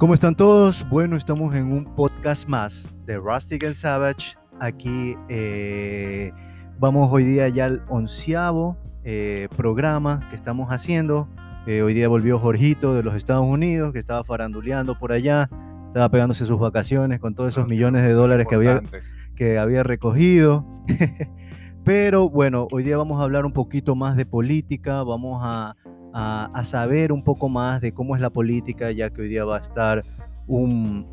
¿Cómo están todos? Bueno, estamos en un podcast más de Rustic and Savage. Aquí eh, vamos hoy día ya al onceavo eh, programa que estamos haciendo. Eh, hoy día volvió Jorgito de los Estados Unidos, que estaba faranduleando por allá, estaba pegándose sus vacaciones con todos esos millones de dólares que había, que había recogido. Pero bueno, hoy día vamos a hablar un poquito más de política, vamos a a, saber un poco más de cómo es la política, ya que hoy día va a estar un,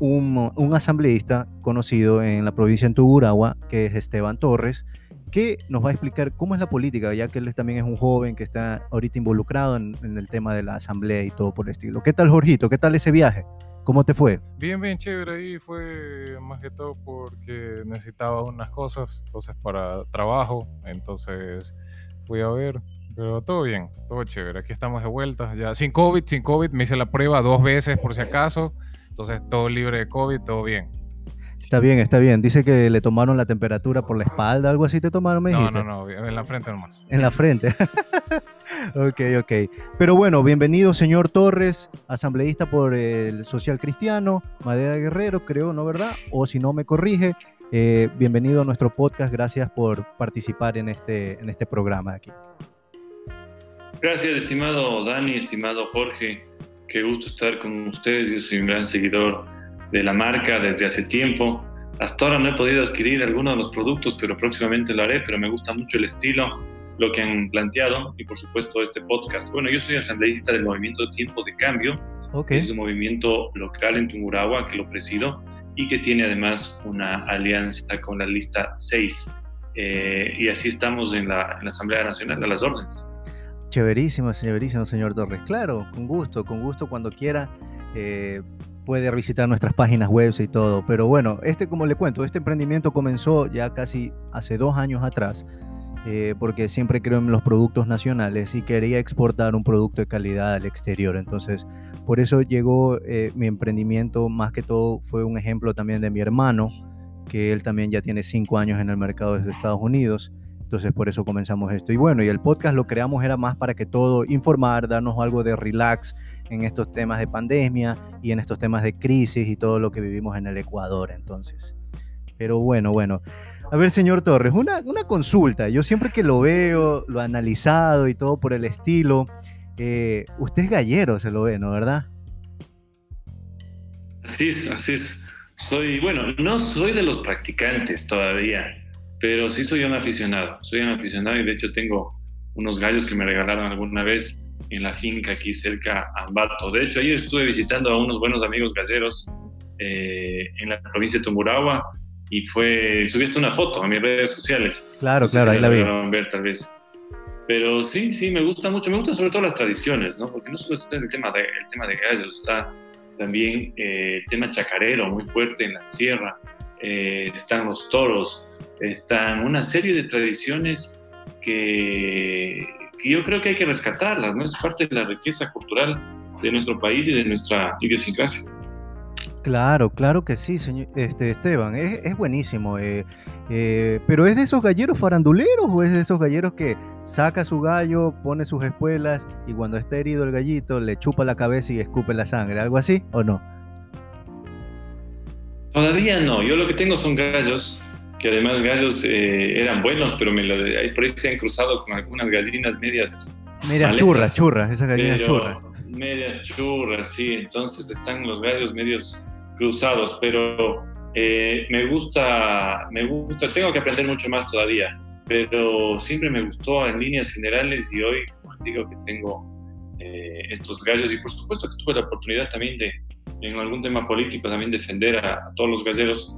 un, asambleísta conocido en la provincia de Tuguragua, que es Esteban Torres, que nos va a explicar cómo es la política, ya que él también es un joven que está ahorita involucrado en, en el tema de la asamblea y todo por el estilo. ¿Qué tal, Jorgito? ¿Qué tal ese viaje? ¿Cómo te fue? Bien, bien chévere. Ahí fue más que todo porque necesitaba unas cosas, entonces para trabajo, entonces fui a ver, pero todo bien, todo chévere. Aquí estamos de vuelta. Ya sin COVID, sin COVID. Me hice la prueba dos veces por si acaso. Entonces todo libre de COVID, todo bien. Está bien, está bien. Dice que le tomaron la temperatura por la espalda, algo así te tomaron, me dijiste. No, no, no, en la frente nomás. En la frente. ok, ok. Pero bueno, bienvenido, señor Torres, asambleísta por el Social Cristiano, Madera Guerrero, creo, ¿no verdad? O si no me corrige, eh, bienvenido a nuestro podcast. Gracias por participar en este, en este programa aquí. Gracias, estimado Dani, estimado Jorge. Qué gusto estar con ustedes. Yo soy un gran seguidor de la marca desde hace tiempo. Hasta ahora no he podido adquirir algunos de los productos, pero próximamente lo haré. Pero me gusta mucho el estilo, lo que han planteado y por supuesto este podcast. Bueno, yo soy asambleísta del movimiento Tiempo de Cambio. Okay. Es un movimiento local en Tungurahua que lo presido y que tiene además una alianza con la lista 6. Eh, y así estamos en la, en la Asamblea Nacional de las Órdenes. Chéverísimo, chéverísimo, señor Torres. Claro, con gusto, con gusto cuando quiera. Eh, puede visitar nuestras páginas web y todo. Pero bueno, este, como le cuento, este emprendimiento comenzó ya casi hace dos años atrás, eh, porque siempre creo en los productos nacionales y quería exportar un producto de calidad al exterior. Entonces, por eso llegó eh, mi emprendimiento, más que todo fue un ejemplo también de mi hermano, que él también ya tiene cinco años en el mercado desde Estados Unidos. Entonces por eso comenzamos esto. Y bueno, y el podcast lo creamos era más para que todo, informar, darnos algo de relax en estos temas de pandemia y en estos temas de crisis y todo lo que vivimos en el Ecuador. Entonces, pero bueno, bueno. A ver, señor Torres, una, una consulta. Yo siempre que lo veo, lo he analizado y todo por el estilo, eh, usted es gallero, se lo ve, ¿no? ¿Verdad? Así es, así es. Soy, bueno, no soy de los practicantes todavía pero sí soy un aficionado, soy un aficionado y de hecho tengo unos gallos que me regalaron alguna vez en la finca aquí cerca a Ambato. De hecho, ayer estuve visitando a unos buenos amigos galleros eh, en la provincia de Tumurahua y fue, subiste una foto a mis redes sociales. Claro, claro, ahí la, vi. ver tal vez. Pero sí, sí, me gusta mucho, me gustan sobre todo las tradiciones, ¿no? Porque no solo está el tema de, el tema de gallos, está también eh, el tema chacarero muy fuerte en la sierra, eh, están los toros, están una serie de tradiciones que, yo creo que hay que rescatarlas, ¿no? Es parte de la riqueza cultural de nuestro país y de nuestra idiosincrasia. Claro, claro que sí, señor este, Esteban, es, buenísimo. Eh, eh, pero ¿es de esos galleros faranduleros o es de esos galleros que saca su gallo, pone sus espuelas y cuando está herido el gallito le chupa la cabeza y escupe la sangre? ¿Algo así o no? Todavía no, yo lo que tengo son gallos que además gallos eh, eran buenos, pero me lo, por ahí se han cruzado con algunas gallinas medias. Medias churras, churras, esas gallinas churras. Medias churras, sí, entonces están los gallos medios cruzados, pero eh, me gusta, me gusta, tengo que aprender mucho más todavía, pero siempre me gustó en líneas generales y hoy, como digo, que tengo eh, estos gallos y por supuesto que tuve la oportunidad también de, en algún tema político, también defender a, a todos los galleros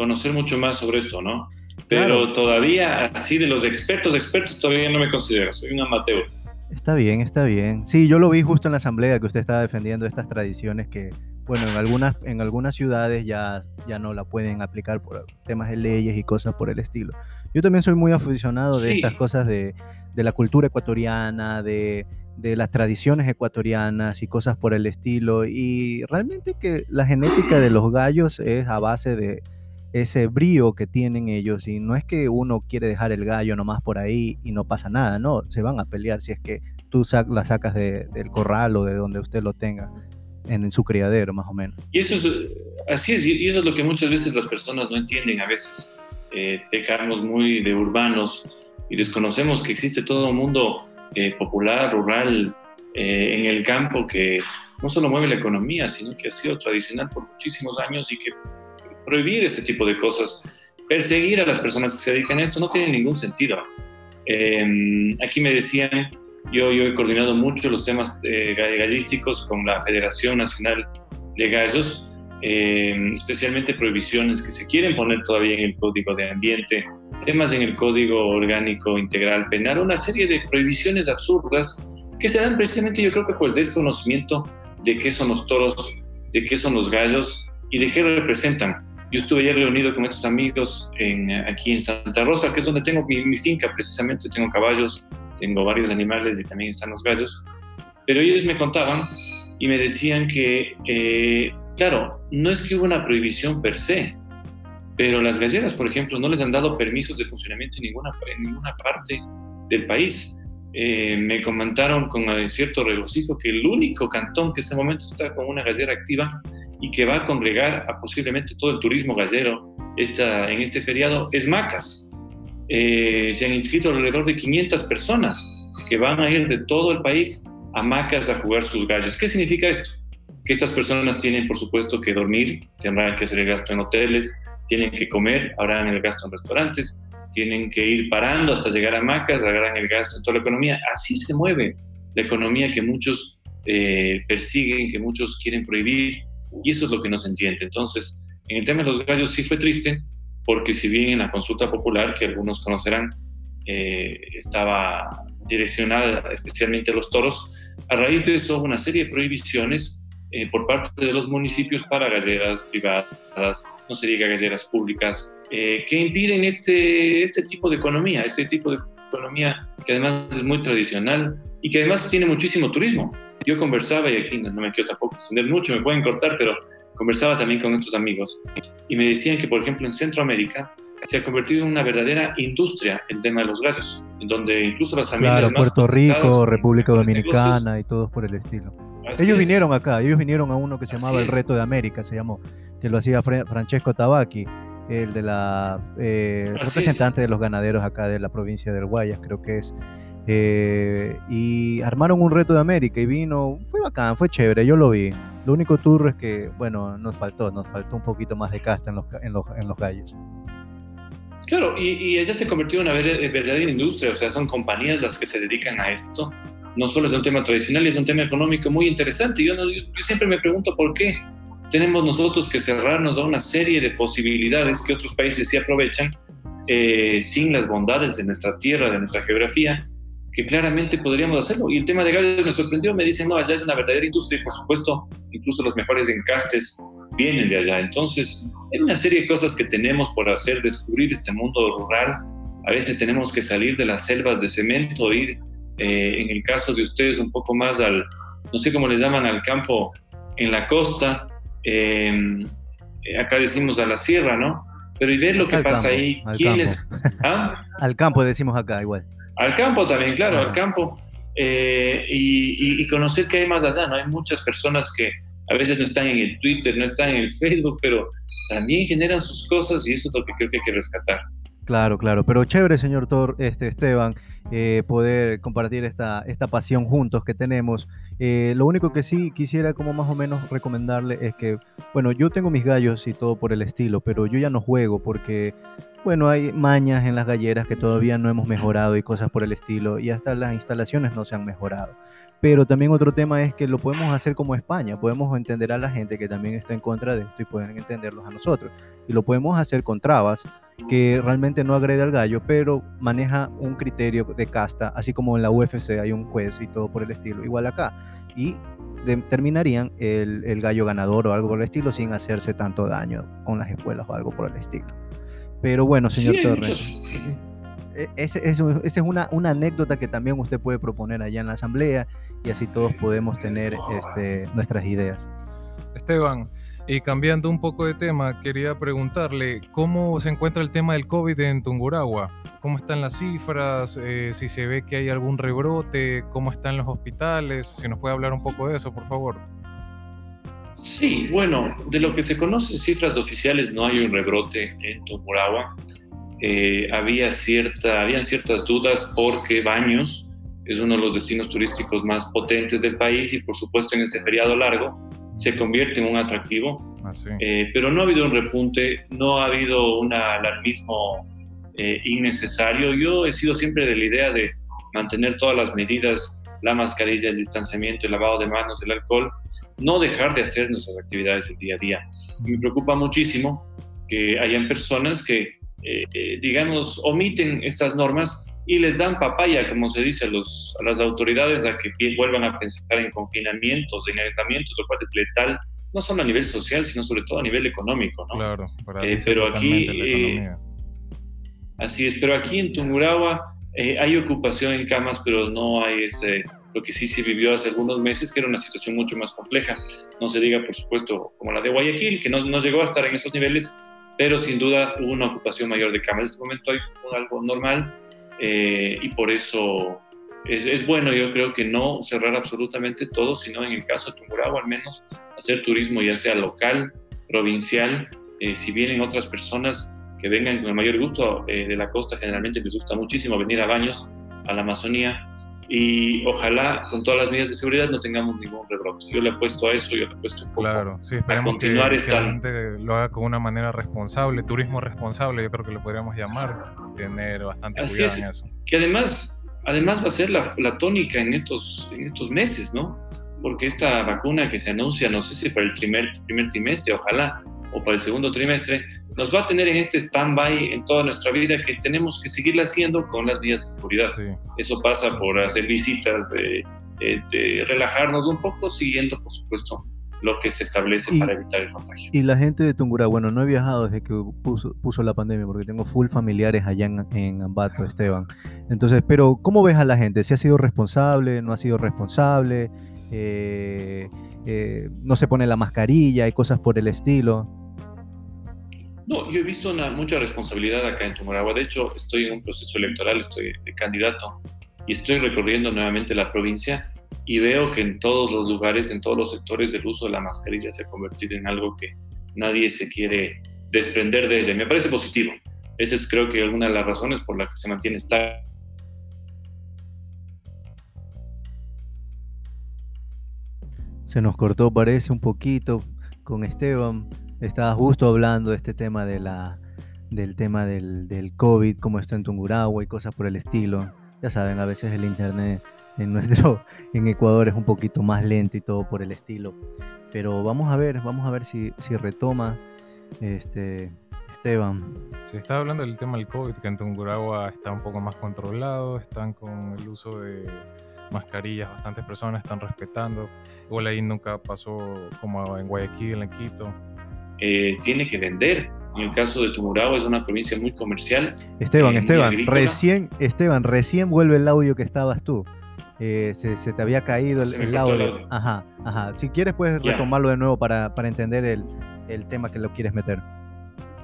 conocer mucho más sobre esto, ¿no? Pero todavía, así de los expertos, expertos, todavía no me considero, soy un amateur. Está bien, está bien. Sí, yo lo vi justo en la asamblea que usted estaba defendiendo estas tradiciones que, bueno, en algunas, en algunas ciudades ya, ya no la pueden aplicar por temas de leyes y cosas por el estilo. Yo también soy muy aficionado de estas cosas de, de, la cultura ecuatoriana, de, de las tradiciones ecuatorianas y cosas por el estilo. Y realmente que la genética de los gallos es a base de, ese brío que tienen ellos y no es que uno quiere dejar el gallo nomás por ahí y no pasa nada, no, se van a pelear si es que tú la sacas del corral o de donde usted lo tenga. en, su criadero, más o menos. Y eso es, así es, y eso es lo que muchas veces las personas no entienden. A veces eh, pecamos muy de urbanos y desconocemos que existe todo un mundo eh, popular, rural, eh, en el campo que no solo mueve la economía, sino que ha sido tradicional por muchísimos años y que prohibir este tipo de cosas, perseguir a las personas que se dedican a esto no tiene ningún sentido. Em, aquí me decían, yo, he coordinado mucho los temas eh, gallísticos con la Federación Nacional de Gallos, em, especialmente prohibiciones que se quieren poner todavía en el Código de Ambiente, temas en el Código Orgánico Integral Penal, una serie de prohibiciones absurdas que se dan precisamente yo creo que por el desconocimiento de qué son los toros, de qué son los gallos y de qué representan. Yo estuve ya reunido con estos amigos en, aquí en Santa Rosa, que es donde tengo mi, finca, precisamente tengo caballos, tengo varios animales y también están los gallos. Pero ellos me contaban y me decían que, eh, claro, no es que hubo una prohibición per se, pero las galleras, por ejemplo, no les han dado permisos de funcionamiento en ninguna, en ninguna parte del país. Eh, me comentaron con cierto regocijo que el único cantón que en este momento está con una gallera activa y que va a congregar a posiblemente todo el turismo gallero esta, en este feriado es Macas. Eh, se han inscrito alrededor de 500 personas que van a ir de todo el país a Macas a jugar sus gallos. ¿Qué significa esto? Que estas personas tienen, por supuesto, que dormir, tendrán que hacer el gasto en hoteles, tienen que comer, habrán el gasto en restaurantes, tienen que ir parando hasta llegar a Macas, agarran el gasto en toda la economía. Así se mueve la economía que muchos eh, persiguen, que muchos quieren prohibir, y eso es lo que no se entiende. Entonces, en el tema de los gallos sí fue triste, porque si bien en la consulta popular, que algunos conocerán, eh, estaba direccionada especialmente a los toros, a raíz de eso una serie de prohibiciones eh, por parte de los municipios para galleras privadas, no se diga galleras públicas, eh, que impiden este, este tipo de economía, este tipo de economía que además es muy tradicional y que además tiene muchísimo turismo. Yo conversaba, y aquí no me quiero tampoco extender mucho, me pueden cortar, pero conversaba también con estos amigos y me decían que, por ejemplo, en Centroamérica se ha convertido en una verdadera industria el tema de los gases, en donde incluso las familias... Claro, Puerto Rico, República Dominicana y todos por el estilo. Ellos vinieron acá, ellos vinieron a uno que se llamaba El Reto de América, se llamó, que lo hacía Francesco Tabacchi el de la eh, representante de los ganaderos acá de la provincia del Guayas, creo que es. Eh, y armaron un reto de América y vino, fue bacán, fue chévere, yo lo vi. Lo único turro es que, bueno, nos faltó, nos faltó un poquito más de casta en los, en los, en los gallos. Claro, y, ella se convirtió en una verdadera industria, o sea, son compañías las que se dedican a esto. No solo es un tema tradicional, es un tema económico muy interesante. Yo, yo siempre me pregunto por qué tenemos nosotros que cerrarnos a una serie de posibilidades que otros países sí aprovechan eh, sin las bondades de nuestra tierra, de nuestra geografía, que claramente podríamos hacerlo. Y el tema de gallos me sorprendió, me dicen, no, allá es una verdadera industria y por supuesto, incluso los mejores encastes vienen de allá. Entonces, hay una serie de cosas que tenemos por hacer, descubrir este mundo rural. A veces tenemos que salir de las selvas de cemento, ir, eh, en el caso de ustedes, un poco más al, no sé cómo les llaman, al campo en la costa, eh, acá decimos a la sierra, ¿no? Pero y ver lo que pasa ahí, quiénes... ¿Ah? Al campo decimos acá igual. Al campo también, claro, al campo. Eh, y, conocer qué hay más allá, ¿no? Hay muchas personas que a veces no están en el Twitter, no están en el Facebook, pero también generan sus cosas y eso es lo que creo que hay que rescatar. Claro, claro, pero chévere, señor Tor, este, Esteban, eh, poder compartir esta, esta pasión juntos que tenemos. Eh, lo único que sí quisiera como más o menos recomendarle es que, bueno, yo tengo mis gallos y todo por el estilo, pero yo ya no juego porque, bueno, hay mañas en las galleras que todavía no hemos mejorado y cosas por el estilo, y hasta las instalaciones no se han mejorado. Pero también otro tema es que lo podemos hacer como España, podemos entender a la gente que también está en contra de esto y pueden entenderlos a nosotros. Y lo podemos hacer con trabas que realmente no agrede al gallo, pero maneja un criterio de casta, así como en la UFC hay un juez y todo por el estilo, igual acá. Y determinarían el, el, gallo ganador o algo por el estilo sin hacerse tanto daño con las espuelas o algo por el estilo. Pero bueno, señor Torres, e, esa es una, una, anécdota que también usted puede proponer allá en la asamblea y así todos podemos tener este, nuestras ideas. Esteban, y cambiando un poco de tema, quería preguntarle cómo se encuentra el tema del COVID en Tunguragua. ¿Cómo están las cifras? Eh, si se ve que hay algún rebrote, cómo están los hospitales. Si nos puede hablar un poco de eso, por favor. Sí, bueno, de lo que se conoce, cifras oficiales, no hay un rebrote en Tungurahua. Eh, había cierta, habían ciertas dudas porque Baños es uno de los destinos turísticos más potentes del país y por supuesto en este feriado largo se convierte en un atractivo. Ah, sí. Eh, pero no ha habido un repunte, no ha habido un alarmismo eh, innecesario. Yo he sido siempre de la idea de mantener todas las medidas, la mascarilla, el distanciamiento, el lavado de manos, el alcohol, no dejar de hacer nuestras actividades del día a día. Me preocupa muchísimo que hayan personas que, eh, eh, digamos, omiten estas normas y les dan papaya, como se dice a, los, a las autoridades, a que vuelvan a pensar en confinamientos, en aislamientos, lo cual es letal, no solo a nivel social, sino sobre todo a nivel económico, ¿no? Claro, para Eh, pero aquí, eh. Así es, pero aquí en Tungurahua eh, hay ocupación en camas, pero no hay ese, lo que sí se vivió hace algunos meses, que era una situación mucho más compleja. No se diga, por supuesto, como la de Guayaquil, que no, no llegó a estar en esos niveles, pero sin duda hubo una ocupación mayor de camas. En este momento hay algo normal eh, y por eso es, es bueno, yo creo que no cerrar absolutamente todo, sino en el caso de Tungurahua al menos hacer turismo ya sea local, provincial, eh, si vienen otras personas que vengan con el mayor gusto eh, de la costa, generalmente les gusta muchísimo venir a baños, a la Amazonía, y ojalá con todas las medidas de seguridad no tengamos ningún rebrote. Yo le apuesto a eso, yo le apuesto un poco. Claro, sí, que, continuar que esta- la gente lo haga con una manera responsable, turismo responsable, yo creo que lo podríamos llamar, tener bastante Así cuidado es. en eso. que además, además va a ser la, la tónica en estos, en estos meses, ¿no? Porque esta vacuna que se anuncia, no sé si para el primer, primer trimestre, ojalá, o para el segundo trimestre, nos va a tener en este stand-by en toda nuestra vida que tenemos que seguirla haciendo con las medidas de seguridad. Sí, Eso pasa por hacer visitas, eh, eh, de relajarnos un poco, siguiendo, por supuesto, lo que se establece Y- para evitar el contagio. Y la gente de Tungurahua, bueno, no he viajado desde que puso, puso la pandemia porque tengo full familiares allá en, en Ambato, Esteban. Entonces, pero ¿cómo ves a la gente? ¿Si ha sido responsable? ¿No ha sido responsable? Eh, eh, ¿No se pone la mascarilla? ¿Hay cosas por el estilo? No, yo he visto una, mucha responsabilidad acá en Tumoragua. De hecho, estoy en un proceso electoral, estoy candidato y estoy recorriendo nuevamente la provincia y veo que en todos los lugares, en todos los sectores, el uso de la mascarilla se ha convertido en algo que nadie se quiere desprender de ella. Me parece positivo. Esa es creo que alguna de las razones por las que se mantiene esta Se nos cortó, parece, un poquito con Esteban. Estaba justo hablando de este tema de la, del tema del, del COVID, cómo está en Tungurahua y cosas por el estilo. Ya saben, a veces el internet en nuestro, en Ecuador es un poquito más lento y todo por el estilo. Pero vamos a ver, vamos a ver si, si retoma este Esteban. Se está hablando del tema del COVID, que en Tungurahua está un poco más controlado, están con el uso de mascarillas, bastantes personas están respetando. Igual ahí nunca pasó como en Guayaquil, en Quito. eh, tiene que vender. En el caso de Tumurahua es una provincia muy comercial. Esteban, Eh, Esteban, recién, Esteban, recién vuelve el audio que estabas tú. Eh, se, se te había caído el, el audio. audio. Ajá, ajá. Si quieres puedes Ya. retomarlo de nuevo para, para entender el, el tema que lo quieres meter.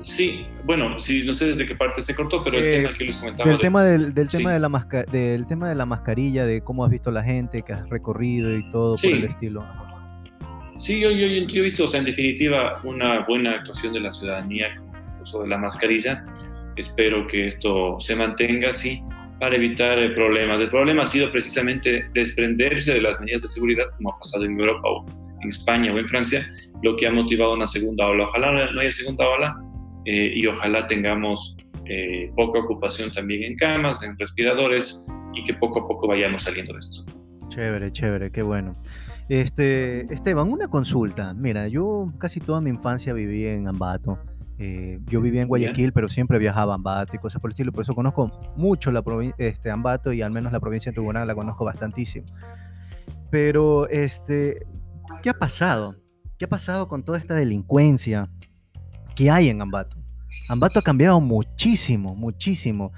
Sí, bueno, sí, no sé desde qué parte se cortó, pero el Eh, tema que les comentaba. Del de- tema del, del tema sí. de la masca- del tema de la mascarilla, de cómo has visto la gente, que has recorrido y todo Sí. por el estilo. Sí, yo, yo, yo he visto, o sea, en definitiva, una buena actuación de la ciudadanía con uso de la mascarilla. Espero que esto se mantenga así para evitar problemas. El problema ha sido precisamente desprenderse de las medidas de seguridad, como ha pasado en Europa o en España o en Francia, lo que ha motivado una segunda ola. Ojalá no haya segunda ola eh, y ojalá tengamos eh, poca ocupación también en camas, en respiradores y que poco a poco vayamos saliendo de esto. Chévere, chévere, qué bueno. Este, Esteban, una consulta. Mira, yo casi toda mi infancia viví en Ambato. Eh, yo vivía en Guayaquil, pero siempre viajaba a Ambato y cosas por el estilo. Por eso conozco mucho la este, Ambato y al menos la provincia de Tungurahua la conozco bastantísimo. Pero, este, ¿qué ha pasado? ¿Qué ha pasado con toda esta delincuencia que hay en Ambato? Ambato ha cambiado muchísimo, muchísimo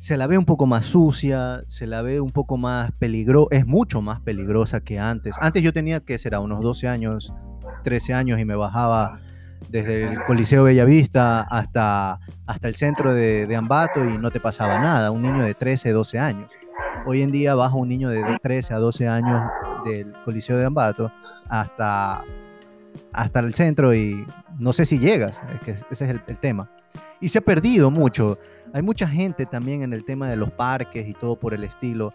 se la ve un poco más sucia, se la ve un poco más peligrosa, es mucho más peligrosa que antes. Antes yo tenía que ser a unos 12 años, 13 años y me bajaba desde el Coliseo Bellavista hasta, hasta el centro de, de Ambato y no te pasaba nada, un niño de 13, 12 años. Hoy en día baja un niño de 13 a 12 años del Coliseo de Ambato hasta hasta el centro y no sé si llegas, es que ese es el, tema. Y se ha perdido mucho. Hay mucha gente también en el tema de los parques y todo por el estilo.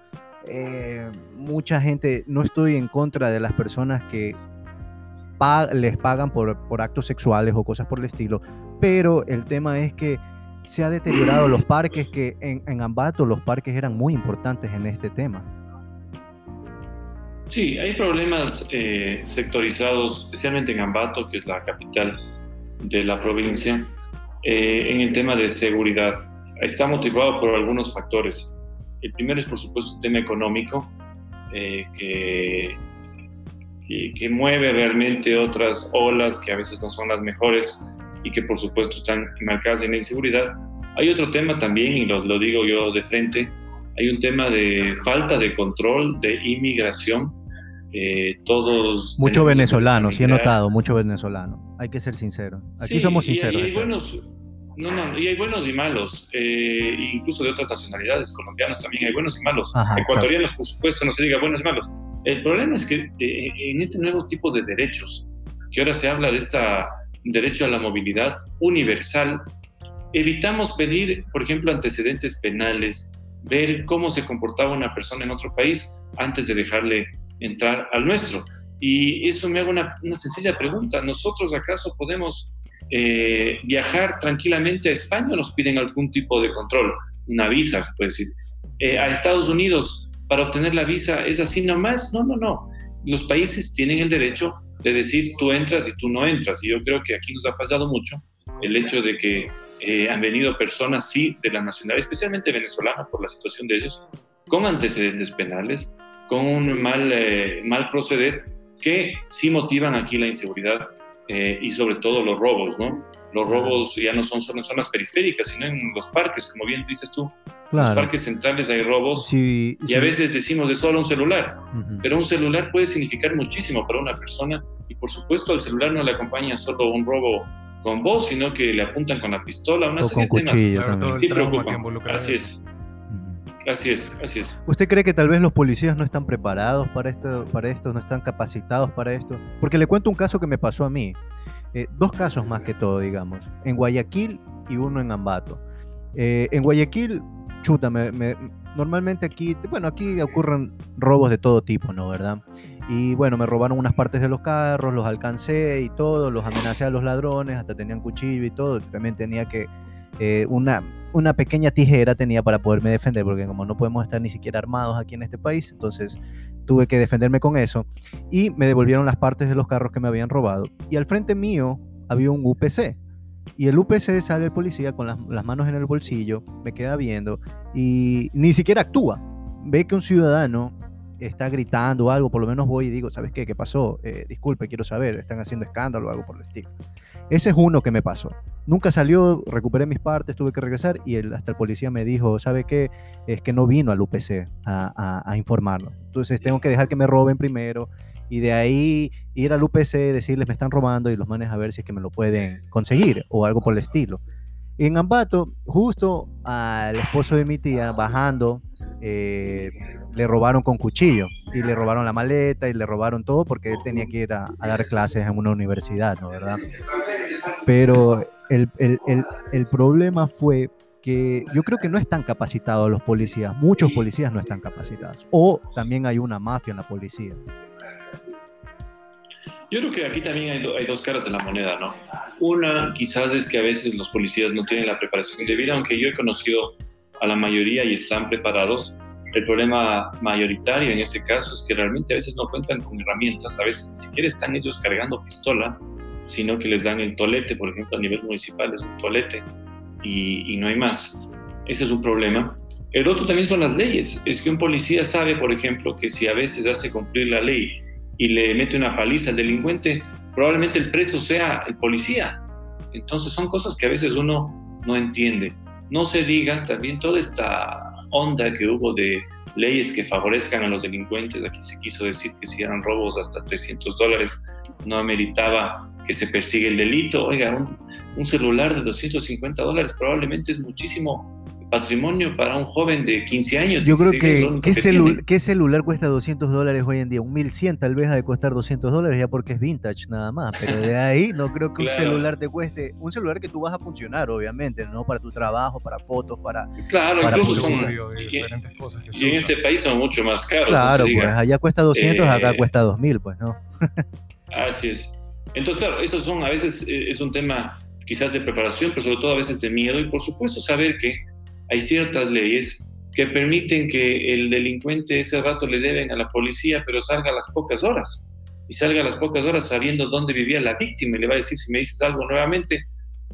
Eh, mucha gente, no estoy en contra de las personas que les pagan por, por actos sexuales o cosas por el estilo, pero el tema es que se ha deteriorado los parques, que en, en Ambato los parques eran muy importantes en este tema. Sí, hay problemas eh, sectorizados, especialmente en Ambato, que es la capital de la provincia, eh, en el tema de seguridad. Está motivado por algunos factores. El primero es, por supuesto, el tema económico, eh, que, que, que, mueve realmente otras olas que a veces no son las mejores y que, por supuesto, están marcadas en la inseguridad. Hay otro tema también, y lo, lo digo yo de frente, hay un tema de falta de control de inmigración. Eh, todos. Mucho venezolano, sí he notado, mucho venezolano. Hay que ser sincero. Aquí somos sinceros. Y, hay buenos, no, no, y hay buenos y malos, eh, incluso de otras nacionalidades, colombianos también hay buenos y malos. Ecuatorianos, por supuesto, no se diga buenos y malos. El problema es que eh, en este nuevo tipo de derechos, que ahora se habla de este derecho a la movilidad universal, evitamos pedir, por ejemplo, antecedentes penales, ver cómo se comportaba una persona en otro país antes de dejarle entrar al nuestro. Y eso me hago una, una sencilla pregunta. ¿Nosotros acaso podemos eh, viajar tranquilamente a España nos piden algún tipo de control? Una visa, se puede decir. Eh, a Estados Unidos, para obtener la visa, ¿es así nomás? No, no, no. Los países tienen el derecho de decir tú entras y tú no entras. Y yo creo que aquí nos ha fallado mucho el hecho de que eh, han venido personas, sí, de la nacionalidad, especialmente venezolana por la situación de ellos, con antecedentes penales, con un mal, eh, mal proceder, que sí motivan aquí la inseguridad eh, y sobre todo los robos, ¿no? Los robos ya no son solo en zonas periféricas, sino en los parques, como bien dices tú. En los parques centrales hay robos y a veces decimos de solo un celular, pero un celular puede significar muchísimo para una persona y por supuesto al celular no le acompaña solo un robo con voz, sino que le apuntan con la pistola, una o con cuchillo sí Así es. Así es, así es. ¿Usted cree que tal vez los policías no están preparados para esto, para esto, no están capacitados para esto? Porque le cuento un caso que me pasó a mí. Eh, dos casos más que todo, digamos. En Guayaquil y uno en Ambato. Eh, en Guayaquil, chuta, normalmente aquí, bueno, aquí ocurren robos de todo tipo, ¿no? ¿Verdad? Y bueno, me robaron unas partes de los carros, los alcancé y todo, los amenacé a los ladrones, hasta tenían cuchillo y todo. También tenía que, eh, una, una pequeña tijera tenía para poderme defender, porque como no podemos estar ni siquiera armados aquí en este país, entonces tuve que defenderme con eso. Y me devolvieron las partes de los carros que me habían robado. Y al frente mío había un UPC. Y el UPC sale el policía con las, las manos en el bolsillo, me queda viendo y ni siquiera actúa. Ve que un ciudadano está gritando o algo, por lo menos voy y digo, ¿sabes qué? ¿Qué pasó? Eh, disculpe, quiero saber, están haciendo escándalo o algo por el estilo. Ese es uno que me pasó. Nunca salió, recuperé mis partes, tuve que regresar y el, hasta el policía me dijo, ¿sabe qué? Es que no vino al UPC a, a, informarlo. Entonces tengo que dejar que me roben primero y de ahí ir al UPC, decirles me están robando y los manes a ver si es que me lo pueden conseguir o algo por el estilo. En Ambato, justo al esposo de mi tía bajando, eh, le robaron con cuchillo y le robaron la maleta y le robaron todo porque él tenía que ir a, dar clases en una universidad, ¿no? ¿Verdad? Pero el, el, el, el, problema fue que yo creo que no están capacitados los policías, muchos policías no están capacitados, o también hay una mafia en la policía. Yo creo que aquí también hay, hay, dos caras de la moneda, ¿no? Una quizás es que a veces los policías no tienen la preparación debida, aunque yo he conocido a la mayoría y están preparados, el problema mayoritario en ese caso es que realmente a veces no cuentan con herramientas, a veces ni siquiera están ellos cargando pistola, sino que les dan el tolete, por ejemplo, a nivel municipal es un tolete y, no hay más. Ese es un problema. El otro también son las leyes. Es que un policía sabe, por ejemplo, que si a veces hace cumplir la ley y le mete una paliza al delincuente, probablemente el preso sea el policía. Entonces son cosas que a veces uno no entiende. No se diga también toda esta onda que hubo de leyes que favorezcan a los delincuentes. Aquí se quiso decir que si eran robos hasta 300 dólares no ameritaba que se persigue el delito. Oiga, un, celular de 250 dólares probablemente es muchísimo patrimonio para un joven de 15 años. Yo creo 16, que, ¿qué, que celu- tiene. qué celular cuesta 200 dólares hoy en día? Un 1100 tal vez ha de costar 200 dólares ya porque es vintage nada más, pero de ahí no creo que un celular te cueste, un celular que tú vas a funcionar obviamente, no para tu trabajo, para fotos, para... Claro, para incluso publicidad. son... Y- diferentes cosas que Y en este país son mucho más caros. Claro, pues diga. allá cuesta 200, acá Eh, cuesta 2000, pues no. Así es. Entonces, claro, esos son a veces eh, es un tema quizás de preparación, pero sobre todo a veces de miedo y por supuesto saber que hay ciertas leyes que permiten que el delincuente ese rato le deben a la policía, pero salga a las pocas horas. Y salga a las pocas horas sabiendo dónde vivía la víctima y le va a decir, si me dices algo nuevamente,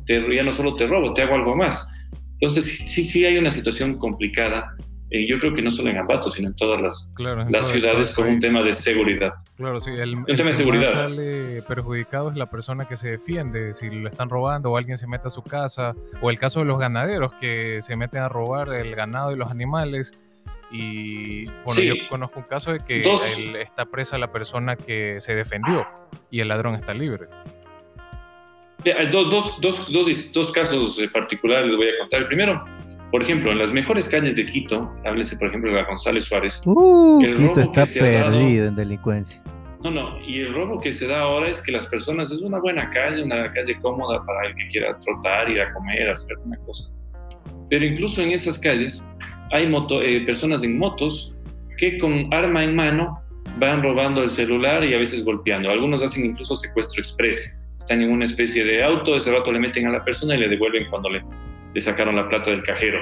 te, ya no solo te robo, te hago algo más. Entonces, sí, sí, hay una situación complicada. Eh, yo creo que no solo en Ambato, sino en todas las, Claro, en las todo- ciudades todo el un tema de seguridad. Claro, sí, el, el tema de seguridad. sale perjudicado es la persona que se defiende, si lo están robando o alguien se mete a su casa, o el caso de los ganaderos que se meten a robar el ganado y los animales. Y bueno, Sí. yo conozco un caso de que está presa la persona que se defendió y el ladrón está libre. Hay dos, dos, dos, dos, casos eh, particulares voy a contar. El primero, por ejemplo, en las mejores calles de Quito, háblese por ejemplo de la González Suárez. Uh, el Quito está dado- perdido en delincuencia. No, no, y el robo que se da ahora es que las personas, es una buena calle, una calle cómoda para el que quiera trotar, ir a comer, hacer una cosa. Pero incluso en esas calles hay moto, eh, personas en motos que con arma en mano van robando el celular y a veces golpeando. Algunos hacen incluso secuestro express. Están en una especie de auto, ese rato le meten a la persona y le devuelven cuando le, le sacaron la plata del cajero.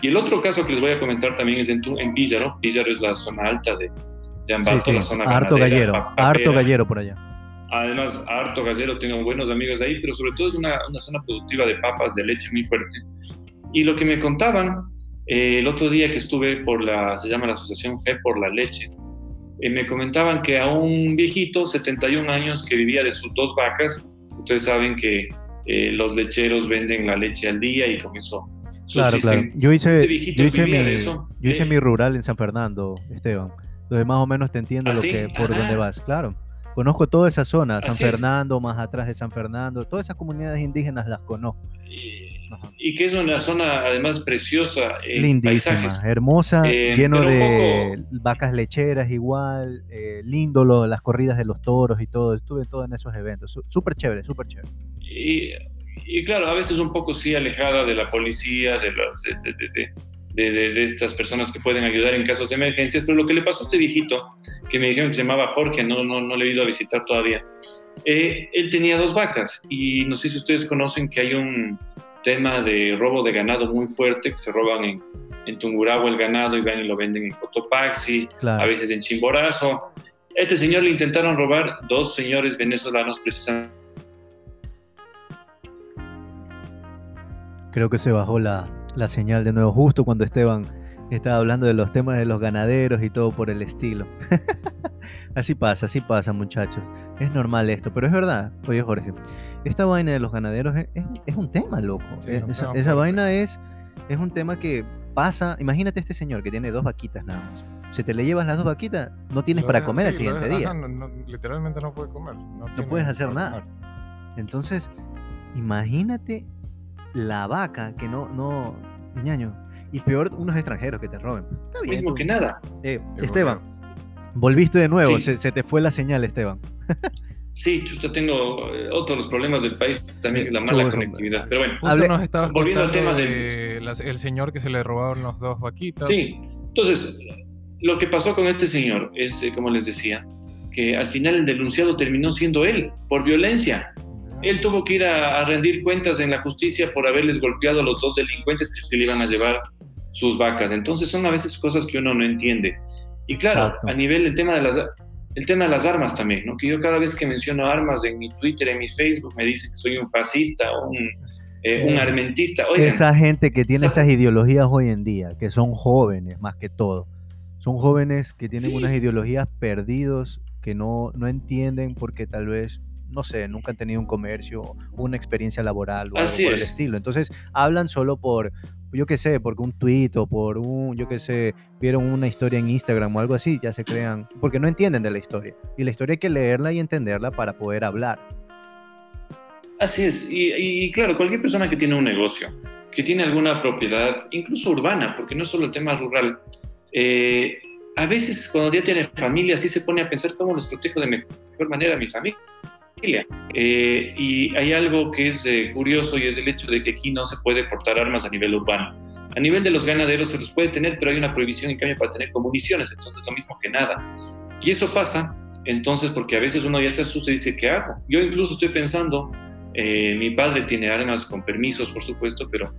Y el otro caso que les voy a comentar también es en, en Píllaro. Píllaro es la zona alta de, de Ambato, Sí, sí, la zona harto ganadera, gallero, pa- harto papera. gallero por allá. Además, harto gallero, tengo buenos amigos ahí, pero sobre todo es una, una zona productiva de papas, de leche muy fuerte. Y lo que me contaban eh, el otro día que estuve por la, se llama la Asociación Fe por la Leche, eh, me comentaban que a un viejito, 71 años, que vivía de sus dos vacas, ustedes saben que eh, los lecheros venden la leche al día y con eso Claro, claro. Yo hice, Este yo hice, mi, eso. yo hice Eh, mi rural en San Fernando, Esteban. Entonces más o menos te entiendo ¿Ah, lo sí? que, por dónde vas. Claro. Conozco toda esa zona, San Así es. Fernando, más atrás de San Fernando, todas esas comunidades indígenas las conozco. y, Ajá. y que es una zona además preciosa. en Lindísima, paisajes. hermosa, Eh, lleno de vacas lecheras igual, eh, lindo lo- las corridas de los toros y todo. Estuve en todos en esos eventos. Súper chévere, súper chévere. Y, y claro, a veces un poco sí alejada de la policía, de, las, de, de- de- de- de- de estas personas que pueden ayudar en casos de emergencias, pero lo que le pasó a este viejito, que me dijeron que se llamaba Jorge, no, no, no le he ido a visitar todavía, eh, él tenía dos vacas y no sé si ustedes conocen que hay un tema de robo de ganado muy fuerte, que se roban en, en Tungurahua el ganado y van y lo venden en Cotopaxi, a veces en Chimborazo. Este señor le intentaron robar dos señores venezolanos precisamente. Creo que se bajó la, la señal de nuevo, justo cuando Esteban estaba hablando de los temas de los ganaderos y todo por el estilo. así pasa, así pasa, muchachos. Es normal esto, pero es verdad. Oye, Jorge, esta vaina de los ganaderos es, es- es un tema, loco. Sí, Es- es un esa tema esa fuerte. vaina es, es un tema que pasa. Imagínate este señor que tiene dos vaquitas nada más. Si te le llevas las dos vaquitas, no tienes Lo para comer sí, lo siguiente día. ajá, no- no- literalmente no puede comer. No, tiene puedes hacer nada. comer. Entonces, imagínate la vaca que no, no, ñaño. Y peor, unos extranjeros que te roben. Está bien. Mismo tú- que nada. Eh, Es Esteban, volviste de nuevo. Sí. Se, se te fue la señal, Esteban. Sí, chuta, tengo eh, otros problemas del país, también la mala conectividad. Pero bueno, Justo nos estabas volviendo al tema de las- el señor que se le robaron los dos vaquitas. sí. Entonces, lo que pasó con este señor es, eh, como les decía, que al final el denunciado terminó siendo él, por violencia. Él tuvo que ir a, a rendir cuentas en la justicia por haberles golpeado a los dos delincuentes que se le iban a llevar sus vacas. Entonces son a veces cosas que uno no entiende. Y claro, Exacto. a nivel del tema de las el tema de las armas también, ¿no? Que yo cada vez que menciono armas en mi Twitter, en mi Facebook, me dicen que soy un fascista o un, eh, un Eh, armentista. Oigan, Esa gente que tiene esas ideologías hoy en día, que son jóvenes más que todo. Son jóvenes que tienen Sí. unas ideologías perdidos, que no, no entienden porque tal vez, no sé, nunca han tenido un comercio, una experiencia laboral o algo por el es. estilo. Entonces hablan solo por, yo qué sé, porque un tweet o por un, yo qué sé, vieron una historia en Instagram o algo así, ya se crean, porque no entienden de la historia. Y la historia hay que leerla y entenderla para poder hablar. Así es, y, y claro, cualquier persona que tiene un negocio que tiene alguna propiedad, incluso urbana, porque no es solo el tema rural, eh, a veces cuando ya tiene familia, sí se pone a pensar cómo les protejo de mejor manera a mi familia. Eh, y hay algo que es eh, curioso y es el hecho de que aquí no se puede portar armas a nivel urbano. A nivel de los ganaderos se los puede tener, pero hay una prohibición en cambio para tener municiones, entonces es lo mismo que nada. Y eso pasa entonces porque a veces uno ya se asusta y dice, ¿qué hago? Yo incluso estoy pensando, eh, mi padre tiene armas con permisos, por supuesto, pero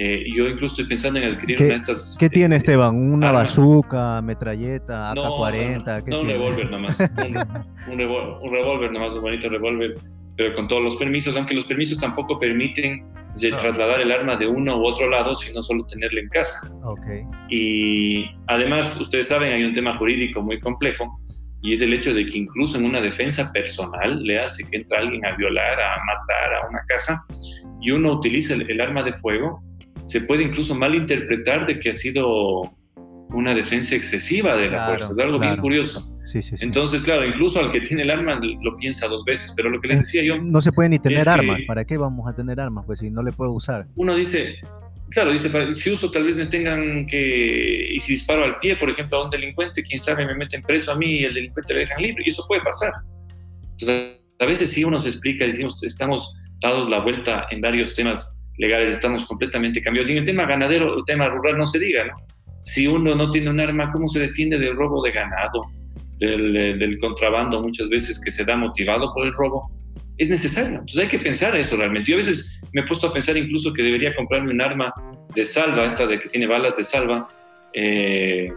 eh, yo incluso estoy pensando en adquirir ¿Qué, una de estas. ¿Qué tiene eh, Esteban? ¿Una armas. bazooka, metralleta, No, AK-40? no, ¿Qué no, un tiene? revólver nomás. Un, un revol- un revólver nomás, un bonito revólver, pero con todos los permisos, aunque los permisos tampoco permiten de Claro. trasladar el arma de uno u otro lado, sino solo tenerla en casa. Ok. Y además, ustedes saben, hay un tema jurídico muy complejo y es el hecho de que incluso en una defensa personal le hace que entra alguien a violar, a matar a una casa y uno utiliza el, el arma de fuego, se puede incluso malinterpretar de que ha sido una defensa excesiva de la Claro, fuerza. Es algo bien curioso. Sí, sí, sí. Entonces, claro, incluso al que tiene el arma lo piensa dos veces, pero lo que les Eh, decía yo, No se puede ni tener armas. ¿Para qué vamos a tener armas? Pues si no le puedo usar. uno dice, claro, dice, si uso tal vez me tengan que, y si disparo al pie, por ejemplo, a un delincuente, quién sabe, me meten preso a mí y el delincuente le dejan libre, y eso puede pasar. Entonces, a veces sí uno se explica, decimos, estamos dados la vuelta en varios temas legales, estamos completamente cambiados. Y en el tema ganadero, el tema rural, no se diga, ¿no? Si uno no tiene un arma, ¿cómo se defiende del robo de ganado, del, eh, del contrabando muchas veces que se da motivado por el robo? Es necesario. Entonces hay que pensar eso realmente. Yo a veces me he puesto a pensar incluso que debería comprarme un arma de salva, esta de que tiene balas de salva, eh,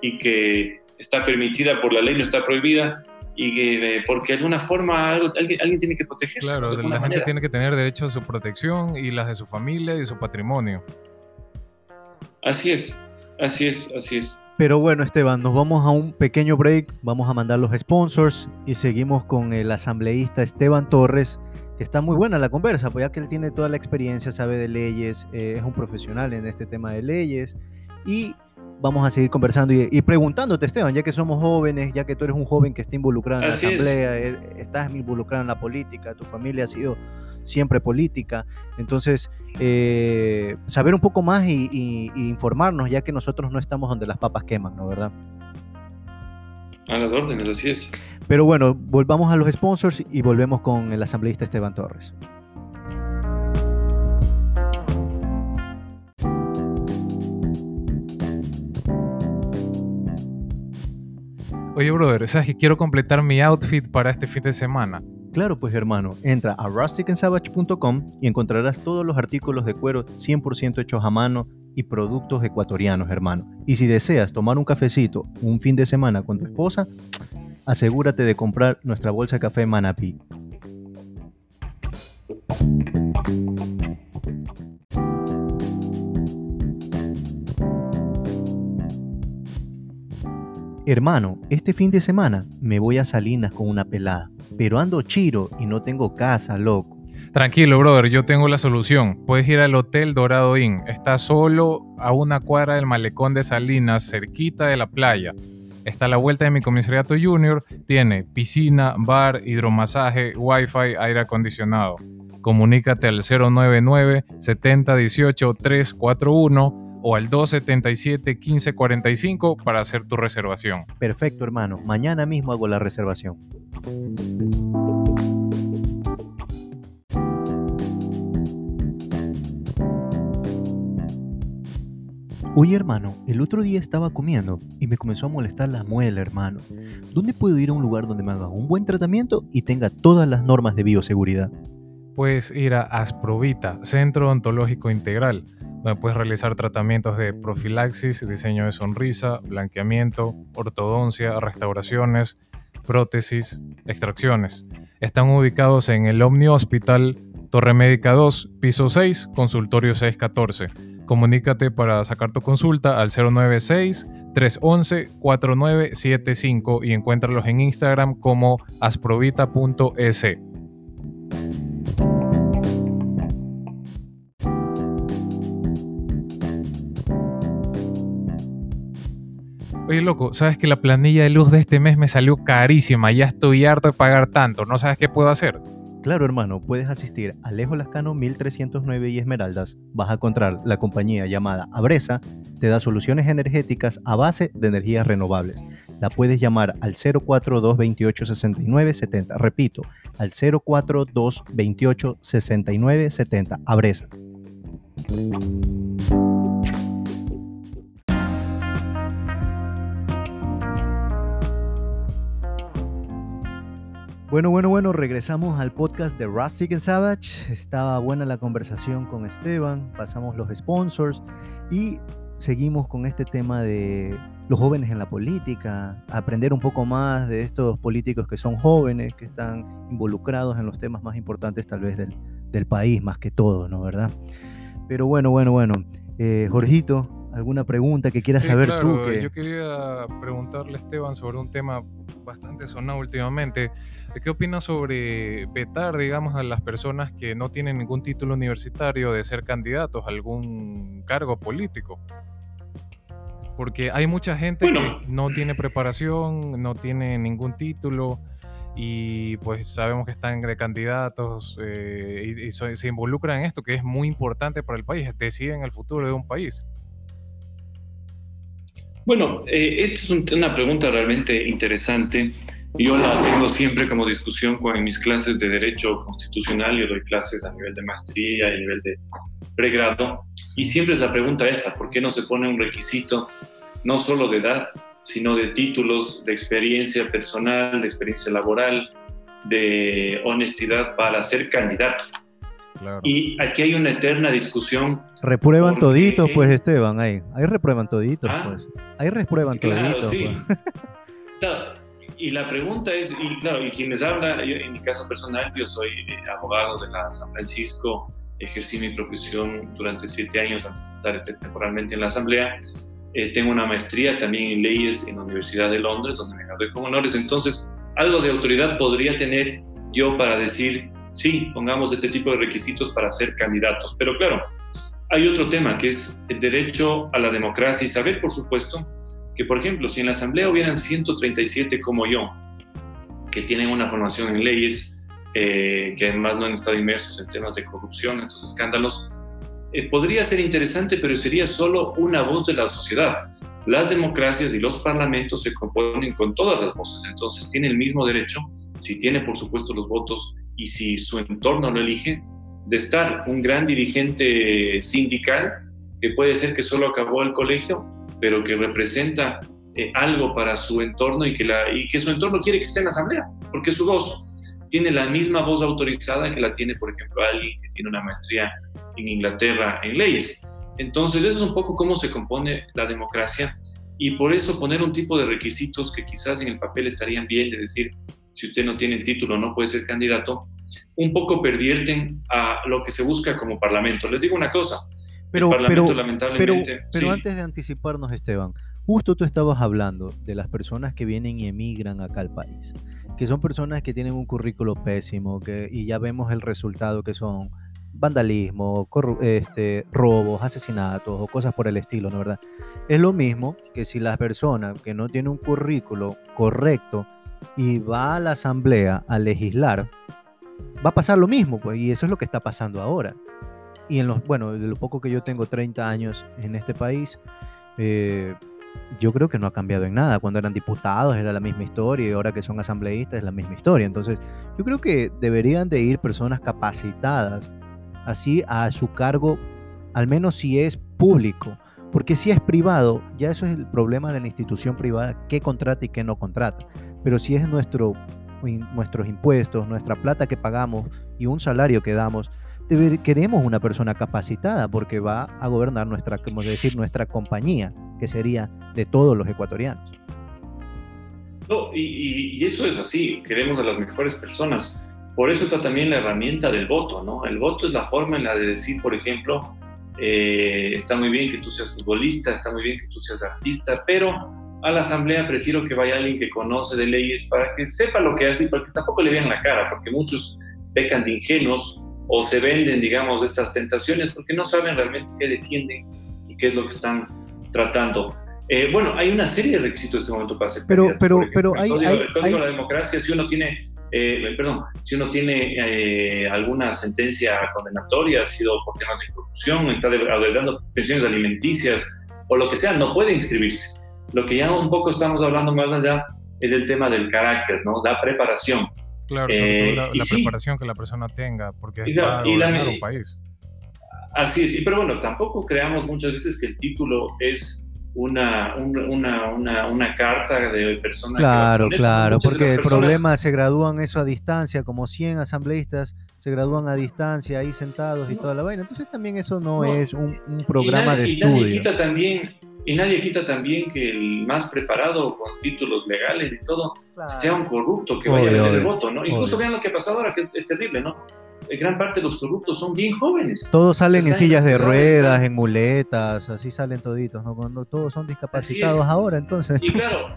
y que está permitida por la ley, no está prohibida, y que, eh, porque de alguna forma algo- alguien, alguien tiene que protegerse. Claro, de la alguna gente manera. tiene que tener derecho a su protección y las de su familia y su patrimonio. Así es, así es, así es. Pero bueno, Esteban, nos vamos a un pequeño break. Vamos a mandar los sponsors y seguimos con el asambleísta Esteban Torres, que está muy buena la conversa, pues ya que él tiene toda la experiencia, sabe de leyes, eh, es un profesional en este tema de leyes. Y vamos a seguir conversando y, y preguntándote, Esteban, ya que somos jóvenes, ya que tú eres un joven que está involucrado en Así la asamblea, eh, estás involucrado en la política, tu familia ha sido siempre política. Entonces, eh, saber un poco más y, y- y informarnos, ya que nosotros no estamos donde las papas queman, ¿no? ¿Verdad? A las órdenes, así es. Pero bueno, volvamos a los sponsors y volvemos con el asambleísta Esteban Torres. Oye, brother, ¿sabes que quiero completar mi outfit para este fin de semana? Claro, pues hermano, entra a rusticandsavage.com y encontrarás todos los artículos de cuero 100% hechos a mano y productos ecuatorianos, hermano. Y si deseas tomar un cafecito un fin de semana con tu esposa, asegúrate de comprar nuestra bolsa de café Manapí. Hermano, este fin de semana me voy a Salinas con una pelada, pero ando chiro y no tengo casa, loco. Tranquilo, brother, yo tengo la solución. Puedes ir al Hotel Dorado Inn. Está solo a una cuadra del malecón de Salinas, cerquita de la playa. Está a la vuelta de mi comisariato junior. Tiene piscina, bar, hidromasaje, wifi, aire acondicionado. Comunícate al 099 70 18 341 o al 277 1545 para hacer tu reservación. Perfecto, hermano. Mañana mismo hago la reservación. Oye, hermano, el otro día estaba comiendo y me comenzó a molestar la muela, hermano. ¿Dónde puedo ir a un lugar donde me hagan un buen tratamiento y tenga todas las normas de bioseguridad? Puedes ir a Asprovita, Centro Odontológico Integral, donde puedes realizar tratamientos de profilaxis, diseño de sonrisa, blanqueamiento, ortodoncia, restauraciones, prótesis, extracciones. Están ubicados en el Omni Hospital, Torre Médica 2, piso 6, consultorio 614. Comunícate para sacar tu consulta al 096-311-4975 y encuéntralos en Instagram como asprovita.es. Oye, loco, ¿sabes que la planilla de luz de este mes me salió carísima? Ya estoy harto de pagar tanto. ¿No sabes qué puedo hacer? Claro, hermano, puedes asistir a Alejo Lascano 1309 y Esmeraldas. Vas a encontrar la compañía llamada Abresa, te da soluciones energéticas a base de energías renovables. La puedes llamar al 042 28 69 70. Repito, al 042 28 69 70. Abresa. Bueno, bueno, bueno, regresamos al podcast de Rustic and Savage. Estaba buena la conversación con Esteban, pasamos los sponsors y seguimos con este tema de los jóvenes en la política, aprender un poco más de estos políticos que son jóvenes, que están involucrados en los temas más importantes tal vez del, del país, más que todo, ¿no? ¿Verdad? Pero bueno, bueno, bueno. Eh, Jorgito, ¿alguna pregunta que quieras saber tú? Que... Yo quería preguntarle a Esteban sobre un tema bastante sonado últimamente. ¿Qué opinas sobre vetar, digamos, a las personas que no tienen ningún título universitario de ser candidatos a algún cargo político? Porque hay mucha gente que no tiene preparación, no tiene ningún título y pues sabemos que están de candidatos eh, y, se involucran en esto que es muy importante para el país, deciden el futuro de un país. Bueno, eh, esta es una pregunta realmente interesante. Yo la tengo siempre como discusión con, en mis clases de Derecho Constitucional. Yo doy clases a nivel de maestría y a nivel de pregrado. Y siempre es la pregunta esa, ¿por qué no se pone un requisito no solo de edad, sino de títulos, de experiencia personal, de experiencia laboral, de honestidad para ser candidato? Y aquí hay una eterna discusión. Reprueban toditos, pues, Esteban, ahí. Ahí reprueban toditos, ¿Ah? pues. Ahí reprueban toditos. Sí. Pues. Y la pregunta es, y claro, y quienes hablan, en mi caso personal, yo soy eh, abogado de la San Francisco, ejercí mi profesión durante siete años antes de estar este, temporalmente en la Asamblea. Eh, tengo una maestría también en leyes en la Universidad de Londres, donde me gradué con honores. Entonces, algo de autoridad podría tener yo para decir, sí, pongamos este tipo de requisitos para ser candidatos. Pero claro, hay otro tema que es el derecho a la democracia y saber, por supuesto, que por ejemplo, si en la Asamblea hubieran 137 como yo, que tienen una formación en leyes, eh, que además no han estado inmersos en temas de corrupción, estos escándalos, eh, podría ser interesante, pero sería solo una voz de la sociedad. Las democracias y los parlamentos se componen con todas las voces, entonces tiene el mismo derecho, si tiene por supuesto los votos y si su entorno lo elige, de estar un gran dirigente sindical, que puede ser que solo acabó el colegio, pero que representa eh, algo para su entorno y que, la, y que su entorno quiere que esté en la asamblea, porque su voz tiene la misma voz autorizada que la tiene, por ejemplo, alguien que tiene una maestría en Inglaterra en leyes. Entonces, eso es un poco cómo se compone la democracia y por eso poner un tipo de requisitos que quizás en el papel estarían bien, de decir, si usted no tiene el título no puede ser candidato, un poco pervierten a lo que se busca como parlamento. Les digo una cosa, pero, pero, lamentablemente, pero, antes de anticiparnos, Esteban, justo tú estabas hablando de las personas que vienen y emigran acá al país, que son personas que tienen un currículo pésimo que, y ya vemos el resultado que son vandalismo, este, robos, asesinatos o cosas por el estilo, ¿no verdad? Es lo mismo que si la persona que no tiene un currículo correcto y va a la asamblea a legislar, va a pasar lo mismo, pues, y eso es lo que está pasando ahora. Y en los, bueno, de lo poco que yo tengo 30 años en este país, eh, yo creo que no ha cambiado en nada. Cuando eran diputados era la misma historia y ahora que son asambleístas es la misma historia. Entonces, yo creo que deberían de ir personas capacitadas así a su cargo, al menos si es público. Porque si es privado, ya eso es el problema de la institución privada, qué contrata y qué no contrata. Pero si es nuestro, nuestros impuestos, nuestra plata que pagamos y un salario que damos, queremos una persona capacitada porque va a gobernar nuestra, como decir, nuestra compañía, que sería de todos los ecuatorianos. No, y, eso es así, queremos a las mejores personas. Por eso está también la herramienta del voto, ¿no? El voto es la forma en la de decir, por ejemplo, eh, está muy bien que tú seas futbolista, está muy bien que tú seas artista, pero a la asamblea prefiero que vaya alguien que conoce de leyes para que sepa lo que hace y para que tampoco le vean la cara, porque muchos pecan de ingenuos o se venden, digamos, de estas tentaciones porque no saben realmente qué defienden y qué es lo que están tratando. Eh, bueno, hay una serie de requisitos en este momento para ser Pero, pero, pero hay, hay, el Código de la Democracia, si uno tiene eh, perdón, si uno tiene eh, alguna sentencia condenatoria, ha sido por temas de corrupción, está dando pensiones alimenticias o lo que sea, no puede inscribirse. Lo que ya un poco estamos hablando más allá es del tema del carácter, ¿no? La preparación. Claro, sobre todo la, preparación que la persona tenga, porque es para un país. Así es, pero bueno, tampoco creamos muchas veces que el título es una, una, una, una carta de persona Claro, claro, porque el problema se gradúan eso a distancia, como 100 asambleístas se gradúan a distancia ahí sentados y toda la vaina. Entonces también eso no, es un, programa de estudio. Y nadie, quita también, y nadie quita también que el más preparado con títulos legales y todo sea un corrupto que vaya a meter el voto, ¿no? Incluso vean lo que ha pasado ahora, que es terrible, ¿no? gran parte de los corruptos son bien jóvenes. Todos salen en sillas de ruedas, en muletas, así salen toditos, ¿no? Cuando todos son discapacitados ahora, entonces. Y claro,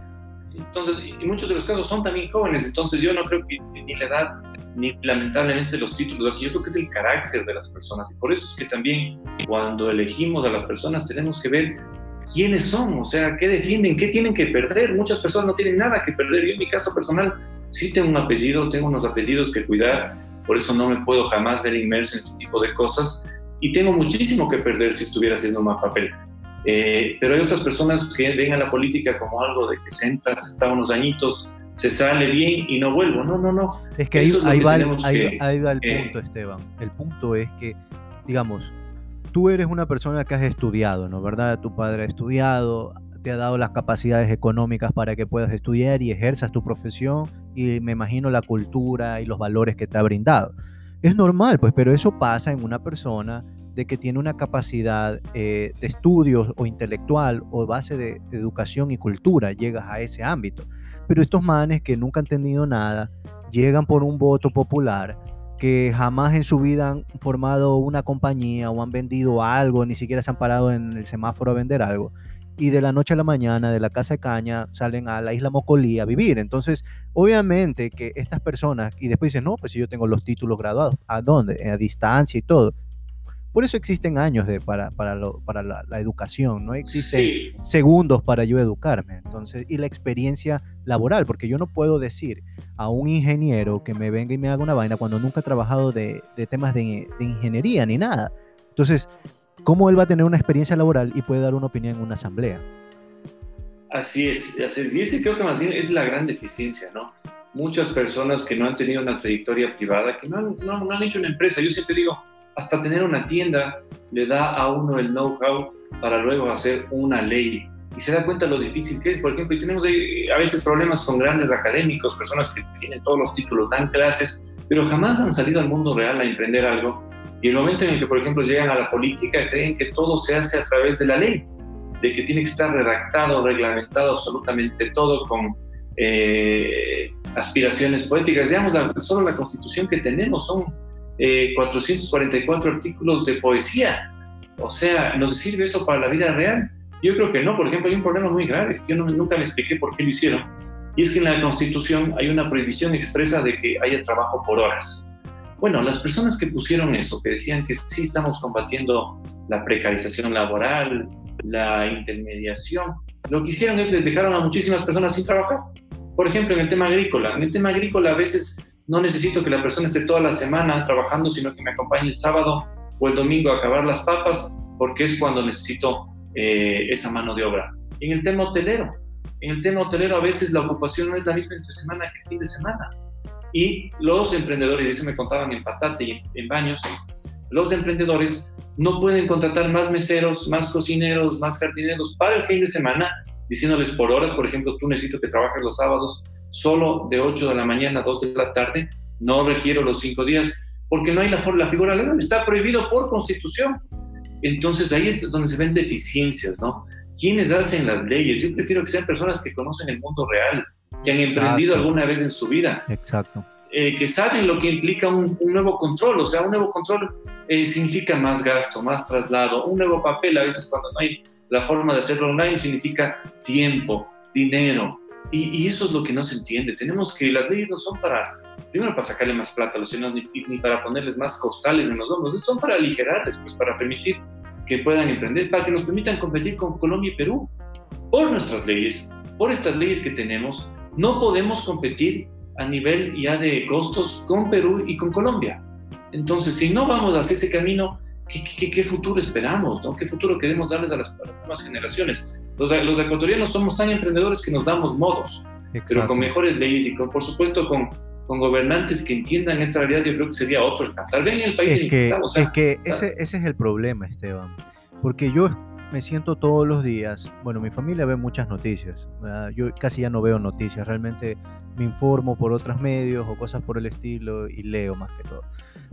entonces, y muchos de los casos son también jóvenes, entonces yo no creo que ni la edad, ni lamentablemente los títulos, así yo creo que es el carácter de las personas, y por eso es que también cuando elegimos a las personas tenemos que ver quiénes son, o sea, qué defienden, qué tienen que perder. Muchas personas no tienen nada que perder. Yo en mi caso personal sí tengo un apellido, tengo unos apellidos que cuidar, por eso no me puedo jamás ver inmerso en este tipo de cosas y tengo muchísimo que perder si estuviera haciendo más papel. Eh, pero hay otras personas que ven a la política como algo de que se entra, se está unos añitos, se sale bien y no vuelvo. No, no, no. Es que ahí, va, el punto, Esteban. El punto es que, digamos, tú eres una persona que has estudiado, ¿no? ¿Verdad? Tu padre ha estudiado, te ha dado las capacidades económicas para que puedas estudiar y ejerzas tu profesión y me imagino la cultura y los valores que te ha brindado. Es normal, pues, pero eso pasa en una persona de que tiene una capacidad eh, de estudios o intelectual o base de, educación y cultura, llegas a ese ámbito. Pero estos manes que nunca han tenido nada, llegan por un voto popular, que jamás en su vida han formado una compañía o han vendido algo, ni siquiera se han parado en el semáforo a vender algo, y de la noche a la mañana de la casa de caña salen a la isla Mocolí a vivir. Entonces, obviamente que estas personas, y después dicen, no, pues si yo tengo los títulos graduados, ¿a dónde? A distancia y todo. Por eso existen años de, para, para, para la, educación, no existen segundos para yo educarme. Entonces, y la experiencia laboral, porque yo no puedo decir a un ingeniero que me venga y me haga una vaina cuando nunca ha trabajado de, de temas de, de ingeniería ni nada. Entonces, cómo él va a tener una experiencia laboral y puede dar una opinión en una asamblea. Así es, así es. y ese creo que más bien es la gran deficiencia, ¿no? Muchas personas que no han tenido una trayectoria privada, que no han, no, han hecho una empresa, yo siempre digo, hasta tener una tienda le da a uno el know-how para luego hacer una ley. Y se da cuenta lo difícil que es. Por ejemplo, y tenemos a veces problemas con grandes académicos, personas que tienen todos los títulos, dan clases, pero jamás han salido al mundo real a emprender algo y el momento en el que, por ejemplo, llegan a la política, creen que todo se hace a través de la ley, de que tiene que estar redactado, reglamentado absolutamente todo con eh, aspiraciones poéticas. Digamos, solo la constitución que tenemos son 444 eh, artículos de poesía. O sea, ¿nos sirve eso para la vida real? Yo creo que no. Por ejemplo, hay un problema muy grave. Yo nunca me expliqué por qué lo hicieron. Y es que en la Constitución hay una prohibición expresa de que haya trabajo por horas. Bueno, las personas que pusieron eso, que decían que sí estamos combatiendo la precarización laboral, la intermediación, lo que hicieron es les dejaron a muchísimas personas sin trabajar. Por ejemplo, en el tema agrícola. En el tema agrícola a veces no necesito que la persona esté toda la semana trabajando, sino que me acompañe el sábado o el domingo a acabar las papas, porque es cuando necesito eh, esa mano de obra. En el tema hotelero. En el tema hotelero a veces la ocupación no es la misma entre semana que fin de semana. Y los emprendedores, y eso me contaban en Patate y en Baños, los emprendedores no pueden contratar más meseros, más cocineros, más jardineros para el fin de semana, diciéndoles por horas, por ejemplo, tú necesito que trabajes los sábados solo de 8 de la mañana a 2 de la tarde, no requiero los 5 días, porque no hay la, la figura legal, está prohibido por constitución. Entonces ahí es donde se ven deficiencias, ¿no? ¿Quiénes hacen las leyes? Yo prefiero que sean personas que conocen el mundo real, que han emprendido alguna vez en su vida. Exacto. Eh, que saben lo que implica un, nuevo control. O sea, un nuevo control eh, significa más gasto, más traslado. Un nuevo papel, a veces cuando no hay la forma de hacerlo online, significa tiempo, dinero. Y, eso es lo que no se entiende. Tenemos que, las leyes no son para, primero para sacarle más plata a los ciudadanos, ni, ni para ponerles más costales en los hombros, son para aligerarles, pues para permitir que puedan emprender, para que nos permitan competir con Colombia y Perú. Por nuestras leyes, por estas leyes que tenemos, no podemos competir a nivel ya de costos con Perú y con Colombia. Entonces, si no vamos hacia ese camino, ¿qué, qué, futuro esperamos? ¿no? ¿Qué futuro queremos darles a las, nuevas generaciones? Los, los, ecuatorianos somos tan emprendedores que nos damos modos, pero con mejores leyes y con, por supuesto con, con gobernantes que entiendan esta realidad, yo creo que sería otro el Tal vez en el país es que, estamos, es que ese, ese es el problema, Esteban. Porque yo me siento todos los días, bueno, mi familia ve muchas noticias, yo casi ya no veo noticias, realmente me informo por otros medios o cosas por el estilo y leo más que todo.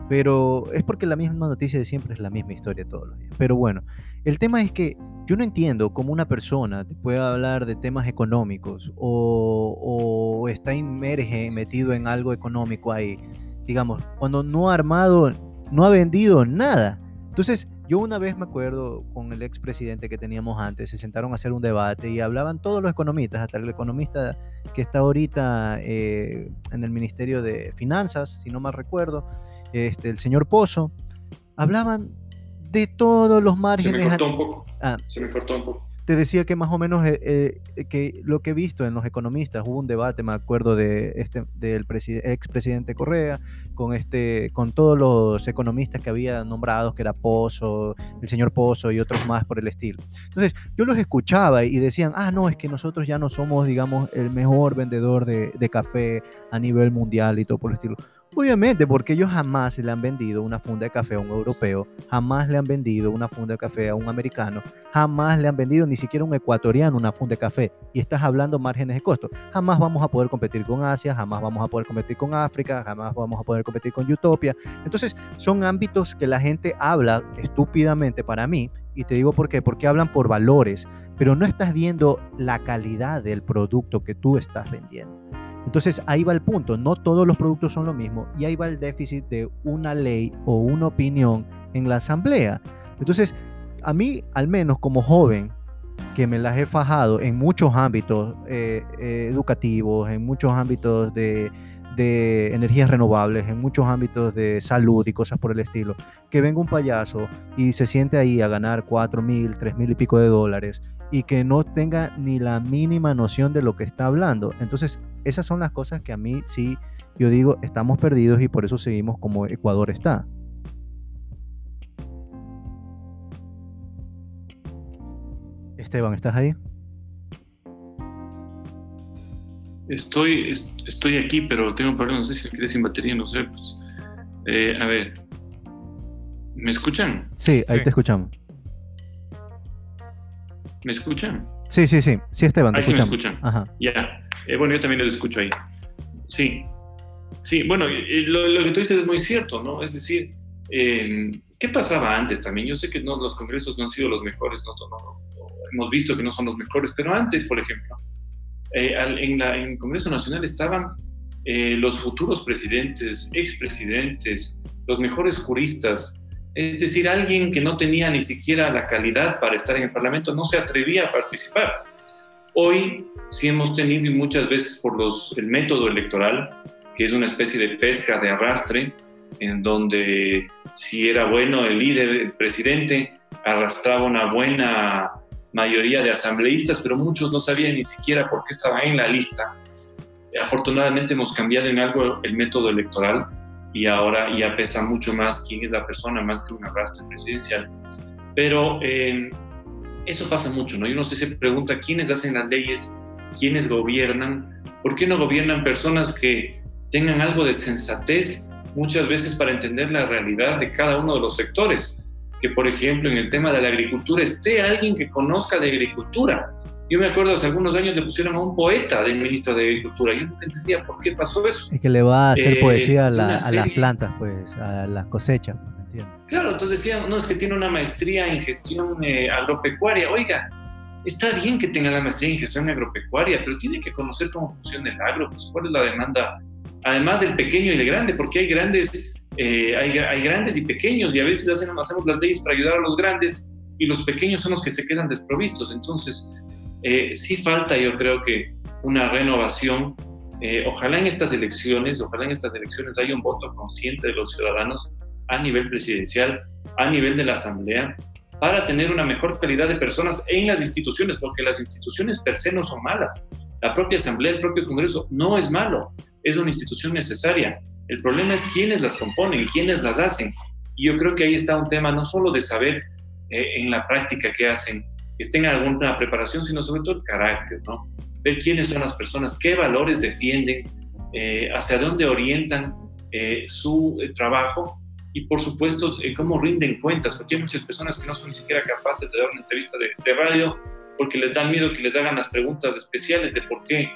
Pero es porque la misma noticia de siempre es la misma historia todos los días. Pero bueno, el tema es que yo no entiendo cómo una persona te puede hablar de temas económicos o, o está inmerge, metido en algo económico ahí, digamos, cuando no ha armado, no ha vendido nada. Entonces, yo una vez me acuerdo con el expresidente que teníamos antes, se sentaron a hacer un debate y hablaban todos los economistas, hasta el economista que está ahorita eh, en el Ministerio de Finanzas, si no mal recuerdo, este, el señor Pozo, hablaban de todos los márgenes. Se me cortó un poco. Ah. se me cortó un poco te decía que más o menos eh, eh, que lo que he visto en los economistas, hubo un debate, me acuerdo, de este, del expresidente Correa, con, este, con todos los economistas que había nombrados, que era Pozo, el señor Pozo y otros más por el estilo. Entonces, yo los escuchaba y decían, ah, no, es que nosotros ya no somos, digamos, el mejor vendedor de, de café a nivel mundial y todo por el estilo. Obviamente, porque ellos jamás le han vendido una funda de café a un europeo, jamás le han vendido una funda de café a un americano, jamás le han vendido ni siquiera a un ecuatoriano una funda de café. Y estás hablando márgenes de costo. Jamás vamos a poder competir con Asia, jamás vamos a poder competir con África, jamás vamos a poder competir con Utopia. Entonces, son ámbitos que la gente habla estúpidamente para mí. Y te digo por qué, porque hablan por valores, pero no estás viendo la calidad del producto que tú estás vendiendo. Entonces ahí va el punto, no todos los productos son lo mismo y ahí va el déficit de una ley o una opinión en la asamblea. Entonces, a mí, al menos como joven, que me las he fajado en muchos ámbitos eh, eh, educativos, en muchos ámbitos de, de energías renovables, en muchos ámbitos de salud y cosas por el estilo, que venga un payaso y se siente ahí a ganar cuatro mil, tres mil y pico de dólares y que no tenga ni la mínima noción de lo que está hablando. Entonces, esas son las cosas que a mí sí, yo digo, estamos perdidos y por eso seguimos como Ecuador está. Esteban, ¿estás ahí? Estoy, estoy aquí, pero tengo un problema, no sé si quedé sin batería, no sé. Pues, eh, a ver, ¿me escuchan? Sí, ahí te escuchamos. ¿Me escuchan? Sí, sí, sí. Sí, Esteban, te ahí sí me escuchan. Ajá. Ya. Eh, bueno, yo también los escucho ahí. Sí. Sí, bueno, lo, que tú dices es muy cierto, ¿no? Es decir, em, ¿qué pasaba antes también? Yo sé que no, los congresos no han sido los mejores, no, hemos visto que no son los mejores, pero antes, por ejemplo, eh, en, el Congreso Nacional estaban eh, los futuros presidentes, expresidentes, los mejores juristas, es decir, alguien que no tenía ni siquiera la calidad para estar en el Parlamento no se atrevía a participar. Hoy sí hemos tenido muchas veces por los, el método electoral, que es una especie de pesca de arrastre, en donde si era bueno el líder, el presidente, arrastraba una buena mayoría de asambleístas, pero muchos no sabían ni siquiera por qué estaba en la lista. Afortunadamente hemos cambiado en algo el método electoral y ahora ya pesa mucho más quién es la persona más que un arrastre presidencial. Pero eh, eso pasa mucho, ¿no? Y uno se pregunta quiénes hacen las leyes, quiénes gobiernan, ¿por qué no gobiernan personas que tengan algo de sensatez muchas veces para entender la realidad de cada uno de los sectores? Que, por ejemplo, en el tema de la agricultura esté alguien que conozca de agricultura, yo me acuerdo hace algunos años le pusieron a un poeta del ministro de Agricultura. Yo no entendía por qué pasó eso. Es que le va a hacer eh, poesía a, las plantas, pues, a las cosechas. Pues, claro, entonces decían, no, es que tiene una maestría en gestión eh, agropecuaria. Oiga, está bien que tenga la maestría en gestión agropecuaria, pero tiene que conocer cómo funciona el agro, pues, cuál es la demanda, además del pequeño y del grande, porque hay grandes, eh, hay, hay, grandes y pequeños, y a veces hacen, hacemos las leyes para ayudar a los grandes, y los pequeños son los que se quedan desprovistos. Entonces, eh, sí falta, yo creo que, una renovación. Eh, ojalá en estas elecciones, ojalá en estas elecciones haya un voto consciente de los ciudadanos a nivel presidencial, a nivel de la Asamblea, para tener una mejor calidad de personas en las instituciones, porque las instituciones per se no son malas. La propia Asamblea, el propio Congreso no es malo, es una institución necesaria. El problema es quiénes las componen, quiénes las hacen. Y yo creo que ahí está un tema no solo de saber eh, en la práctica qué hacen, que tengan alguna preparación, sino sobre todo el carácter, ¿no? Ver quiénes son las personas, qué valores defienden, eh, hacia dónde orientan eh, su trabajo y por supuesto cómo rinden cuentas, porque hay muchas personas que no son ni siquiera capaces de dar una entrevista de, de radio porque les da miedo que les hagan las preguntas especiales de por qué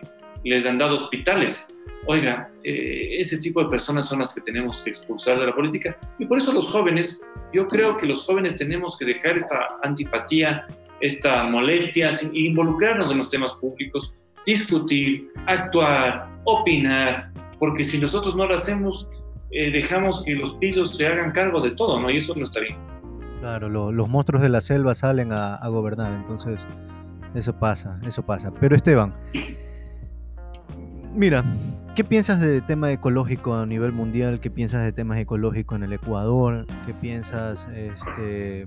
les han dado hospitales. Oiga, eh, ese tipo de personas son las que tenemos que expulsar de la política y por eso los jóvenes, yo creo que los jóvenes tenemos que dejar esta antipatía, esta molestia involucrarnos en los temas públicos, discutir, actuar, opinar, porque si nosotros no lo hacemos, eh, dejamos que los pisos se hagan cargo de todo, ¿no? Y eso no está bien. Claro, los monstruos de la selva salen a, a gobernar, entonces eso pasa, eso pasa. Pero Esteban, mira, ¿Qué piensas del tema ecológico a nivel mundial? ¿Qué piensas de temas ecológicos en el Ecuador? ¿Qué piensas este,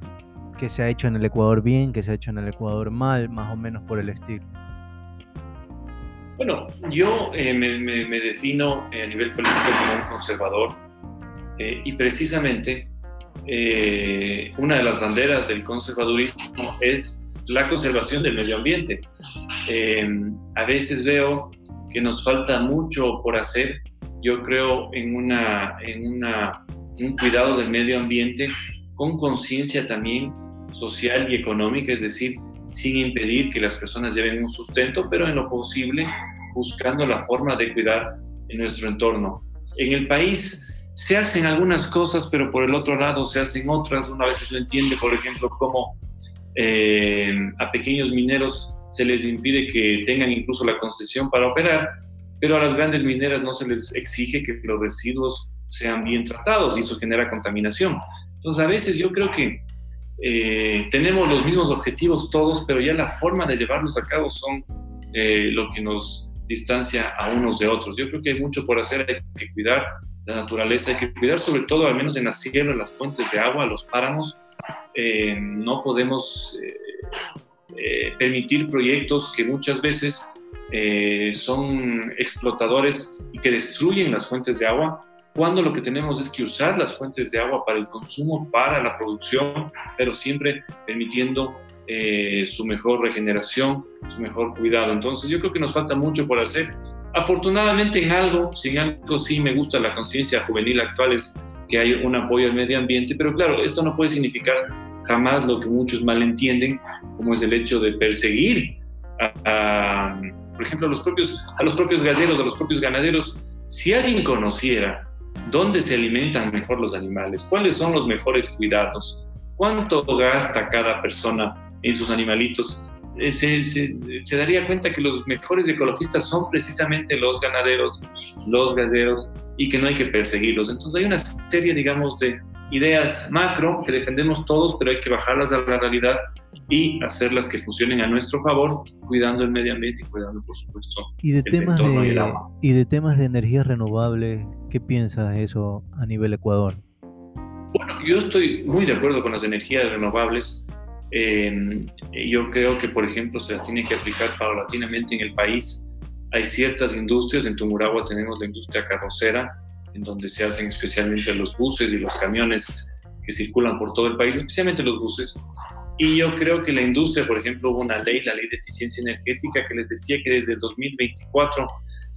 que se ha hecho en el Ecuador bien, que se ha hecho en el Ecuador mal, más o menos por el estilo? Bueno, yo eh, me, defino eh, a nivel político como un conservador eh, y precisamente una de las banderas del conservadurismo es la conservación del medio ambiente. a veces veo que nos falta mucho por hacer. Yo creo en, una, en una, un cuidado del medio ambiente con conciencia también social y económica, es decir, sin impedir que las personas lleven un sustento, pero en lo posible buscando la forma de cuidar en nuestro entorno. En el país se hacen algunas cosas, pero por el otro lado se hacen otras. Una vez no entiende, por ejemplo, cómo eh, a pequeños mineros se les impide que tengan incluso la concesión para operar, pero a las grandes mineras no se les exige que los residuos sean bien tratados y eso genera contaminación. Entonces, a veces yo creo que eh, tenemos los mismos objetivos todos, pero ya la forma de llevarlos a cabo son eh, lo que nos distancia a unos de otros. Yo creo que hay mucho por hacer, hay que cuidar la naturaleza, hay que cuidar sobre todo, al menos en las sierras, las fuentes de agua, los páramos. Eh, no podemos eh, permitir proyectos que muchas veces eh, son explotadores y que destruyen las fuentes de agua, cuando lo que tenemos es que usar las fuentes de agua para el consumo, para la producción, pero siempre permitiendo eh, su mejor regeneración, su mejor cuidado. Entonces yo creo que nos falta mucho por hacer. Afortunadamente en algo, sin algo sí me gusta la conciencia juvenil actual es que hay un apoyo al medio ambiente, pero claro, esto no puede significar jamás lo que muchos malentienden, como es el hecho de perseguir a, por ejemplo, a los, propios, a los propios galleros, a los propios ganaderos. Si alguien conociera dónde se alimentan mejor los animales, cuáles son los mejores cuidados, cuánto gasta cada persona en sus animalitos, eh, se, daría cuenta que los mejores ecologistas son precisamente los ganaderos, los galleros, y que no hay que perseguirlos. Entonces hay una serie, digamos, de, ideas macro que defendemos todos, pero hay que bajarlas a la realidad y hacerlas que funcionen a nuestro favor, cuidando el medio ambiente y cuidando, por supuesto, ¿Y de temas de, y, de temas de energías renovables, ¿qué piensas de eso a nivel Ecuador? Bueno, yo estoy muy de acuerdo con las energías renovables. Eh, yo creo que, por ejemplo, se las tiene que aplicar paulatinamente en el país. Hay ciertas industrias, en Tumuragua tenemos la industria carrocera, en donde se hacen especialmente los buses y los camiones que circulan por todo el país, especialmente los buses. Y yo creo que la industria, por ejemplo, hubo una ley, la ley de eficiencia energética, que les decía que desde el 2024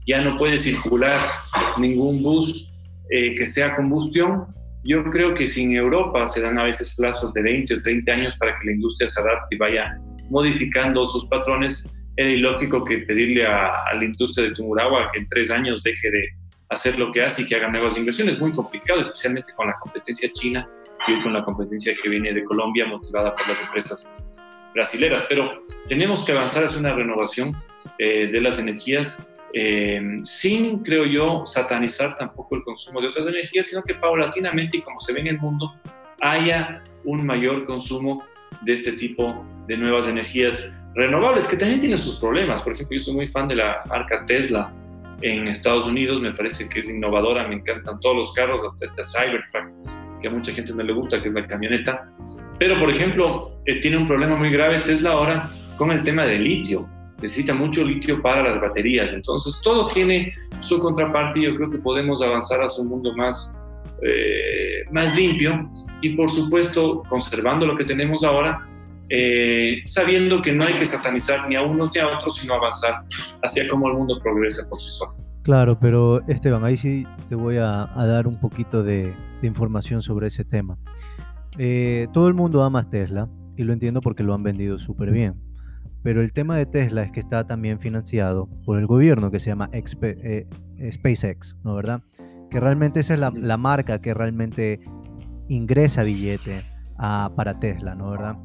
ya no puede circular ningún bus eh, que sea combustión. Yo creo que si en Europa se dan a veces plazos de 20 o 30 años para que la industria se adapte y vaya modificando sus patrones, era ilógico que pedirle a, a la industria de Tumuragua que en tres años deje de, hacer lo que hace y que haga nuevas inversiones. Es muy complicado, especialmente con la competencia china y con la competencia que viene de Colombia, motivada por las empresas brasileras. Pero tenemos que avanzar hacia una renovación eh, de las energías eh, sin, creo yo, satanizar tampoco el consumo de otras energías, sino que paulatinamente y como se ve en el mundo, haya un mayor consumo de este tipo de nuevas energías renovables, que también tienen sus problemas. Por ejemplo, yo soy muy fan de la marca Tesla, en Estados Unidos, me parece que es innovadora, me encantan todos los carros, hasta este Cybertruck, que a mucha gente no le gusta, que es la camioneta. Pero, por ejemplo, eh, tiene un problema muy grave Tesla ahora con el tema del litio. necesita mucho litio para las baterías. Entonces, todo tiene su contraparte y yo creo que podemos avanzar hacia un mundo más, eh, más limpio y, por supuesto, conservando lo que tenemos ahora, eh, sabiendo que no hay que satanizar ni a unos ni a otros, sino avanzar hacia cómo el mundo progresa por sí solo. Claro, pero Esteban, ahí sí te voy a, dar un poquito de, información sobre ese tema. Eh, todo el mundo ama Tesla y lo entiendo porque lo han vendido súper bien. Pero el tema de Tesla es que está también financiado por el gobierno que se llama eh, SpaceX, ¿no verdad? Que realmente esa es la, marca que realmente ingresa billete para Tesla, ¿no verdad?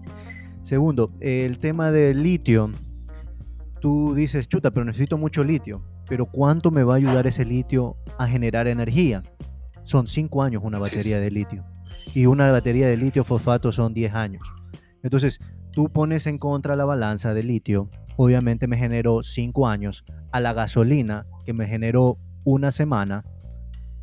Segundo, el tema del litio. Tú dices, chuta, pero necesito mucho litio. Pero ¿cuánto me va a ayudar ese litio a generar energía? Son 5 años una batería de litio. Y una batería de litio fosfato son 10 años. Entonces, tú pones en contra la balanza de litio, obviamente me generó 5 años, a la gasolina que me generó una semana,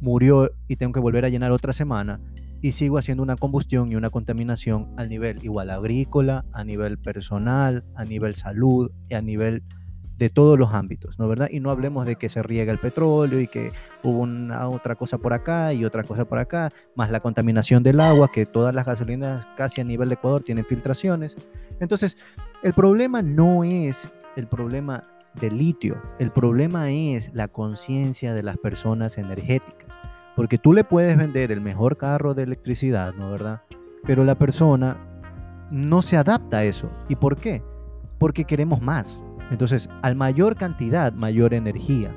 murió y tengo que volver a llenar otra semana, y sigo haciendo una combustión y una contaminación al nivel igual agrícola, a nivel personal, a nivel salud y a nivel de todos los ámbitos, ¿no verdad? Y no hablemos de que se riega el petróleo y que hubo una otra cosa por acá y otra cosa por acá, más la contaminación del agua, que todas las gasolinas casi a nivel de Ecuador tienen filtraciones. Entonces, el problema no es el problema del litio, el problema es la conciencia de las personas energéticas, porque tú le puedes vender el mejor carro de electricidad, ¿no verdad? Pero la persona no se adapta a eso. ¿Y por qué? Porque queremos más. Entonces, al mayor cantidad, mayor energía.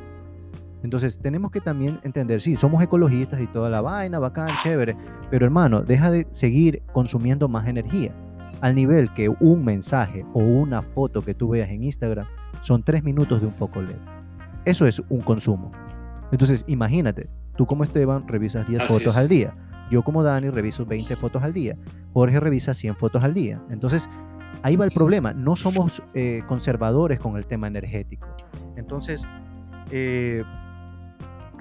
Entonces, tenemos que también entender, sí, somos ecologistas y toda la vaina, bacán, chévere, pero hermano, deja de seguir consumiendo más energía. Al nivel que un mensaje o una foto que tú veas en Instagram son tres minutos de un foco LED. Eso es un consumo. Entonces, imagínate, tú como Esteban revisas 10 fotos al día. Yo como Dani reviso 20 fotos al día. Jorge revisa 100 fotos al día. Entonces, ahí va el problema. No somos eh, conservadores con el tema energético. Entonces, eh,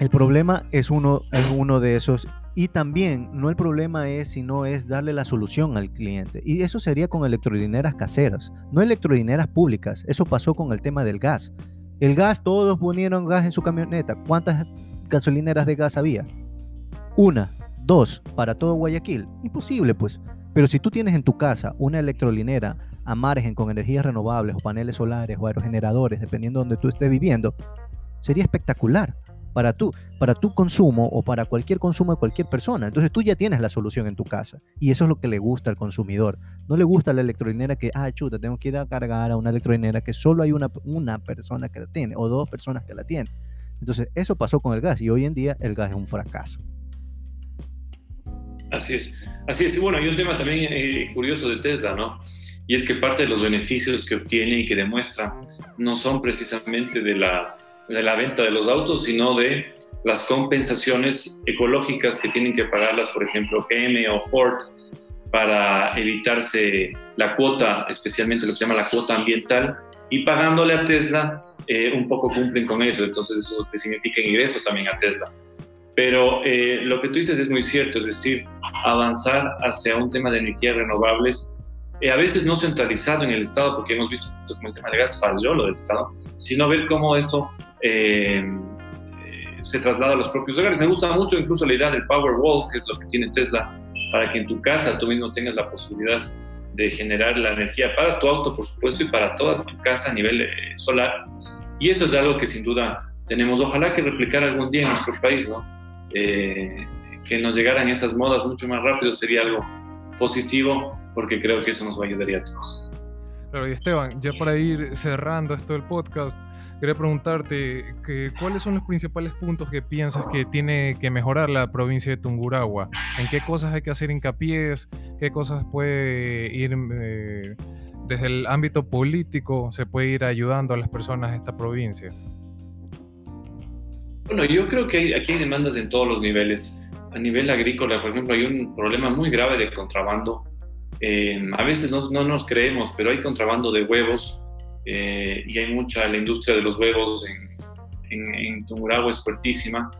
el problema es uno, es uno de esos. Y también, no el problema es, sino es darle la solución al cliente. Y eso sería con electrolineras caseras, no electrolineras públicas. Eso pasó con el tema del gas. El gas, todos ponieron gas en su camioneta. ¿Cuántas gasolineras de gas había? Una, dos, para todo Guayaquil. Imposible, pues. Pero si tú tienes en tu casa una electrolinera a margen con energías renovables o paneles solares o aerogeneradores, dependiendo de donde tú estés viviendo, sería espectacular para tu, para tu consumo o para cualquier consumo de cualquier persona. Entonces tú ya tienes la solución en tu casa y eso es lo que le gusta al consumidor. No le gusta la electrolinera que, ah, chuta, tengo que ir a cargar a una electrolinera que solo hay una, una persona que la tiene o dos personas que la tienen. Entonces eso pasó con el gas y hoy en día el gas es un fracaso. Así es. Así es, bueno, hay un tema también eh, curioso de Tesla, ¿no? Y es que parte de los beneficios que obtiene y que demuestra no son precisamente de la, de la venta de los autos, sino de las compensaciones ecológicas que tienen que pagarlas, por ejemplo, GM o Ford, para evitarse la cuota, especialmente lo que se llama la cuota ambiental, y pagándole a Tesla, eh, un poco cumplen con eso. Entonces, eso significa ingresos también a Tesla. Pero eh, lo que tú dices es muy cierto, es decir, avanzar hacia un tema de energías renovables, eh, a veces no centralizado en el Estado, porque hemos visto como el tema de gas falló lo del Estado, sino ver cómo esto eh, se traslada a los propios hogares. Me gusta mucho incluso la idea del Powerwall, que es lo que tiene Tesla, para que en tu casa tú mismo tengas la posibilidad de generar la energía para tu auto, por supuesto, y para toda tu casa a nivel solar. Y eso es algo que sin duda tenemos, ojalá que replicar algún día en nuestro país, ¿no? Eh, que nos llegaran esas modas mucho más rápido sería algo positivo porque creo que eso nos va a a todos. Claro, y Esteban, ya para ir cerrando esto del podcast, quería preguntarte que, cuáles son los principales puntos que piensas que tiene que mejorar la provincia de Tungurahua. ¿En qué cosas hay que hacer hincapié? ¿Qué cosas puede ir eh, desde el ámbito político, se puede ir ayudando a las personas de esta provincia? Bueno, yo creo que aquí hay demandas en todos los niveles. A nivel agrícola, por ejemplo, hay un problema muy grave de contrabando. Eh, a veces no, no, nos creemos, pero hay contrabando de huevos eh, y hay mucha, la industria de los huevos en, en, en Tumuragua es fuertísima,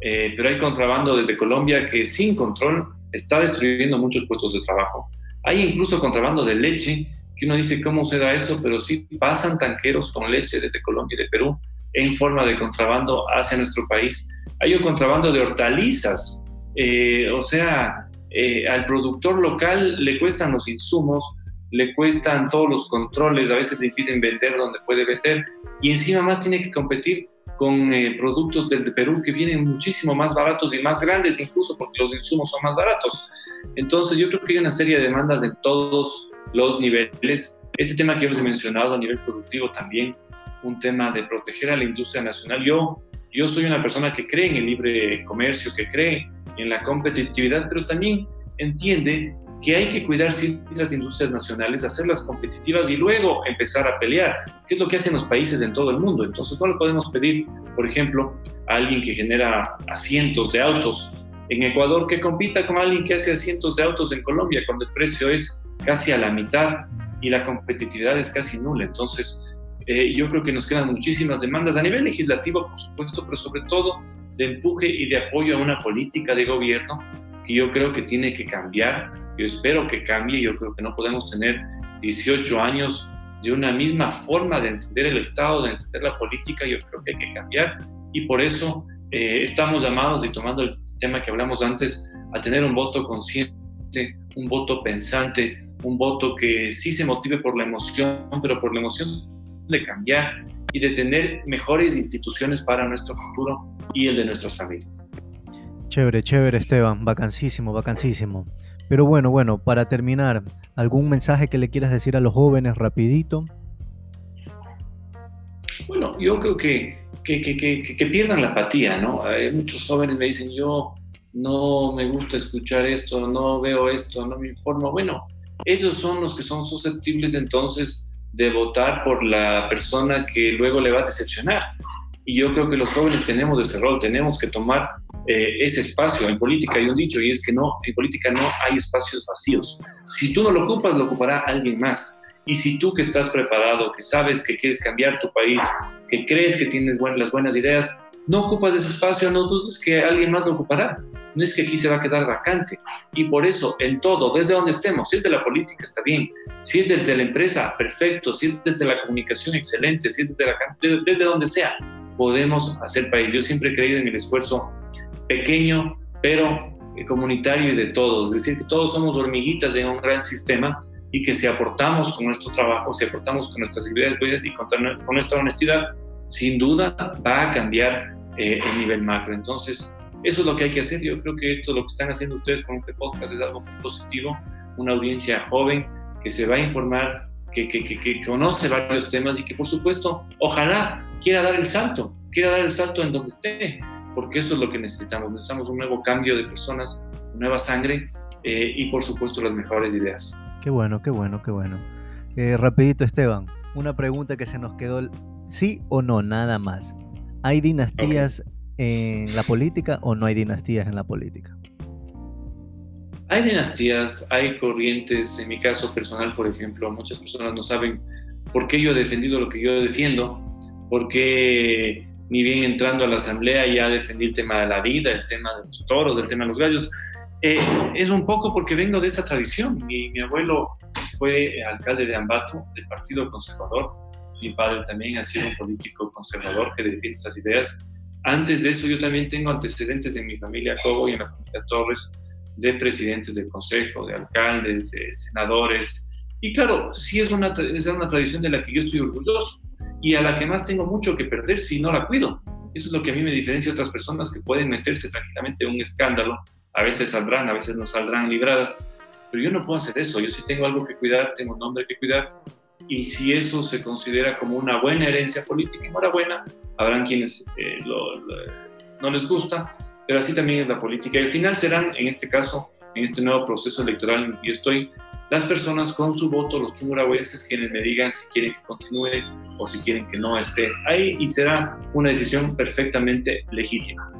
eh, pero hay contrabando desde Colombia que sin control está destruyendo muchos puestos de trabajo. Hay incluso contrabando de leche que uno dice cómo se da eso, pero sí pasan tanqueros con leche desde Colombia y de Perú en forma de contrabando hacia nuestro país. Hay un contrabando de hortalizas, eh, o sea, eh, al productor local le cuestan los insumos, le cuestan todos los controles, a veces le impiden vender donde puede vender y encima más tiene que competir con eh, productos desde Perú que vienen muchísimo más baratos y más grandes incluso porque los insumos son más baratos. Entonces yo creo que hay una serie de demandas en todos los niveles. Este tema que hemos mencionado a nivel productivo también, un tema de proteger a la industria nacional. Yo, yo soy una persona que cree en el libre comercio, que cree en la competitividad, pero también entiende que hay que cuidar ciertas industrias nacionales, hacerlas competitivas y luego empezar a pelear, que es lo que hacen los países en todo el mundo. Entonces, no le podemos pedir, por ejemplo, a alguien que genera asientos de autos en Ecuador que compita con alguien que hace asientos de autos en Colombia, cuando el precio es casi a la mitad y la competitividad es casi nula. Entonces, eh, yo creo que nos quedan muchísimas demandas a nivel legislativo, por supuesto, pero sobre todo de empuje y de apoyo a una política de gobierno que yo creo que tiene que cambiar yo espero que cambie, yo creo que no podemos tener 18 años de una misma forma de entender el Estado, de entender la política, yo creo que hay que cambiar y por eso eh, estamos llamados, y tomando el tema que hablamos antes, a tener un voto consciente, un voto pensante, un voto que sí se motive por la emoción, pero por la emoción de cambiar y de tener mejores instituciones para nuestro futuro y el de nuestras familias. Chévere, chévere Esteban, vacancísimo, vacancísimo. Pero bueno, bueno, para terminar, ¿algún mensaje que le quieras decir a los jóvenes rapidito? Bueno, yo creo que, que, que, que pierdan la apatía, ¿no? Hay muchos jóvenes me dicen, yo no me gusta escuchar esto, no veo esto, no me informo. Bueno, ellos son los que son susceptibles entonces de votar por la persona que luego le va a decepcionar. Y yo creo que los jóvenes tenemos ese rol, tenemos que tomar eh, ese espacio. En política hay un dicho y es que no, en política no hay espacios vacíos. Si tú no lo ocupas, lo ocupará alguien más. Y si tú que estás preparado, que sabes que quieres cambiar tu país, que crees que tienes las buenas ideas, no ocupas ese espacio, no dudes que alguien más lo ocupará. No es que aquí se va a quedar vacante. Y por eso, en todo, desde donde estemos, si es de la política, está bien. Si es desde la empresa, perfecto. Si es desde la comunicación, excelente. Si es desde, la, desde donde sea, podemos hacer país. Yo siempre he creído en el esfuerzo pequeño, pero comunitario y de todos. Es decir, que todos somos hormiguitas en un gran sistema y que si aportamos con nuestro trabajo, si aportamos con nuestras habilidades y con, nuestra honestidad, sin duda va a cambiar eh, el nivel macro. Entonces, eso es lo que hay que hacer. Yo creo que esto, lo que están haciendo ustedes con este podcast es algo muy positivo. Una audiencia joven que se va a informar, que, que, que, que conoce varios temas y que, por supuesto, ojalá quiera dar el salto, quiera dar el salto en donde esté porque eso es lo que necesitamos. Necesitamos un nuevo cambio de personas, nueva sangre eh, y por supuesto las mejores ideas. Qué bueno, qué bueno, qué bueno. Eh, rapidito Esteban, una pregunta que se nos quedó, sí o no, nada más. ¿Hay dinastías en la política o no hay dinastías en la política? Hay dinastías, hay corrientes, en mi caso personal, por ejemplo, muchas personas no saben por qué yo he defendido lo que yo defiendo, por qué ni bien entrando a la asamblea ya defendí el tema de la vida, el tema de los toros, el tema de los gallos. Eh, es un poco porque vengo de esa tradición. Mi, mi, abuelo fue alcalde de Ambato, del Partido Conservador. Mi padre también ha sido un político conservador que defiende esas ideas. Antes de eso, yo también tengo antecedentes en mi familia Cobo y en la familia Torres de presidentes del consejo, de alcaldes, de senadores. Y claro, sí es una, es una tradición de la que yo estoy orgulloso y a la que más tengo mucho que perder si no la cuido. Eso es lo que a mí me diferencia de otras personas que pueden meterse tranquilamente en un escándalo. A veces saldrán, a veces no saldrán libradas, pero yo no puedo hacer eso. Yo sí tengo algo que cuidar, tengo un nombre que cuidar. Y si eso se considera como una buena herencia política, enhorabuena, habrán quienes eh, no les gusta, pero así también es la política. Y al final serán, en este caso, en este nuevo proceso electoral en el que yo estoy, las personas con su voto, los tumurahuenses, quienes me digan si quieren que continúe o si quieren que no esté ahí y será una decisión perfectamente legítima.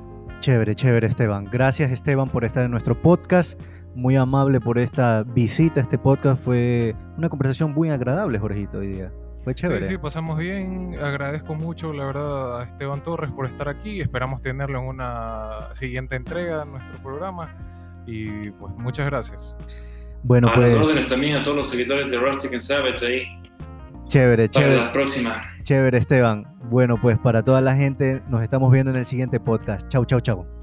Chévere, chévere Esteban. Gracias Esteban por estar en nuestro podcast. Muy amable por esta visita. Este podcast fue una conversación muy agradable, Jorgito, hoy día. Fue chévere. Sí, sí, pasamos bien. Agradezco mucho, la verdad, a Esteban Torres por estar aquí. Esperamos tenerlo en una siguiente entrega de nuestro programa. Y pues muchas gracias. Bueno, a pues. las órdenes también a todos los seguidores de Rustic and Savage ahí. Chévere, Para chévere. la próxima. Chévere, Esteban. Bueno, pues para toda la gente, nos estamos viendo en el siguiente podcast. Chau, chau, chau.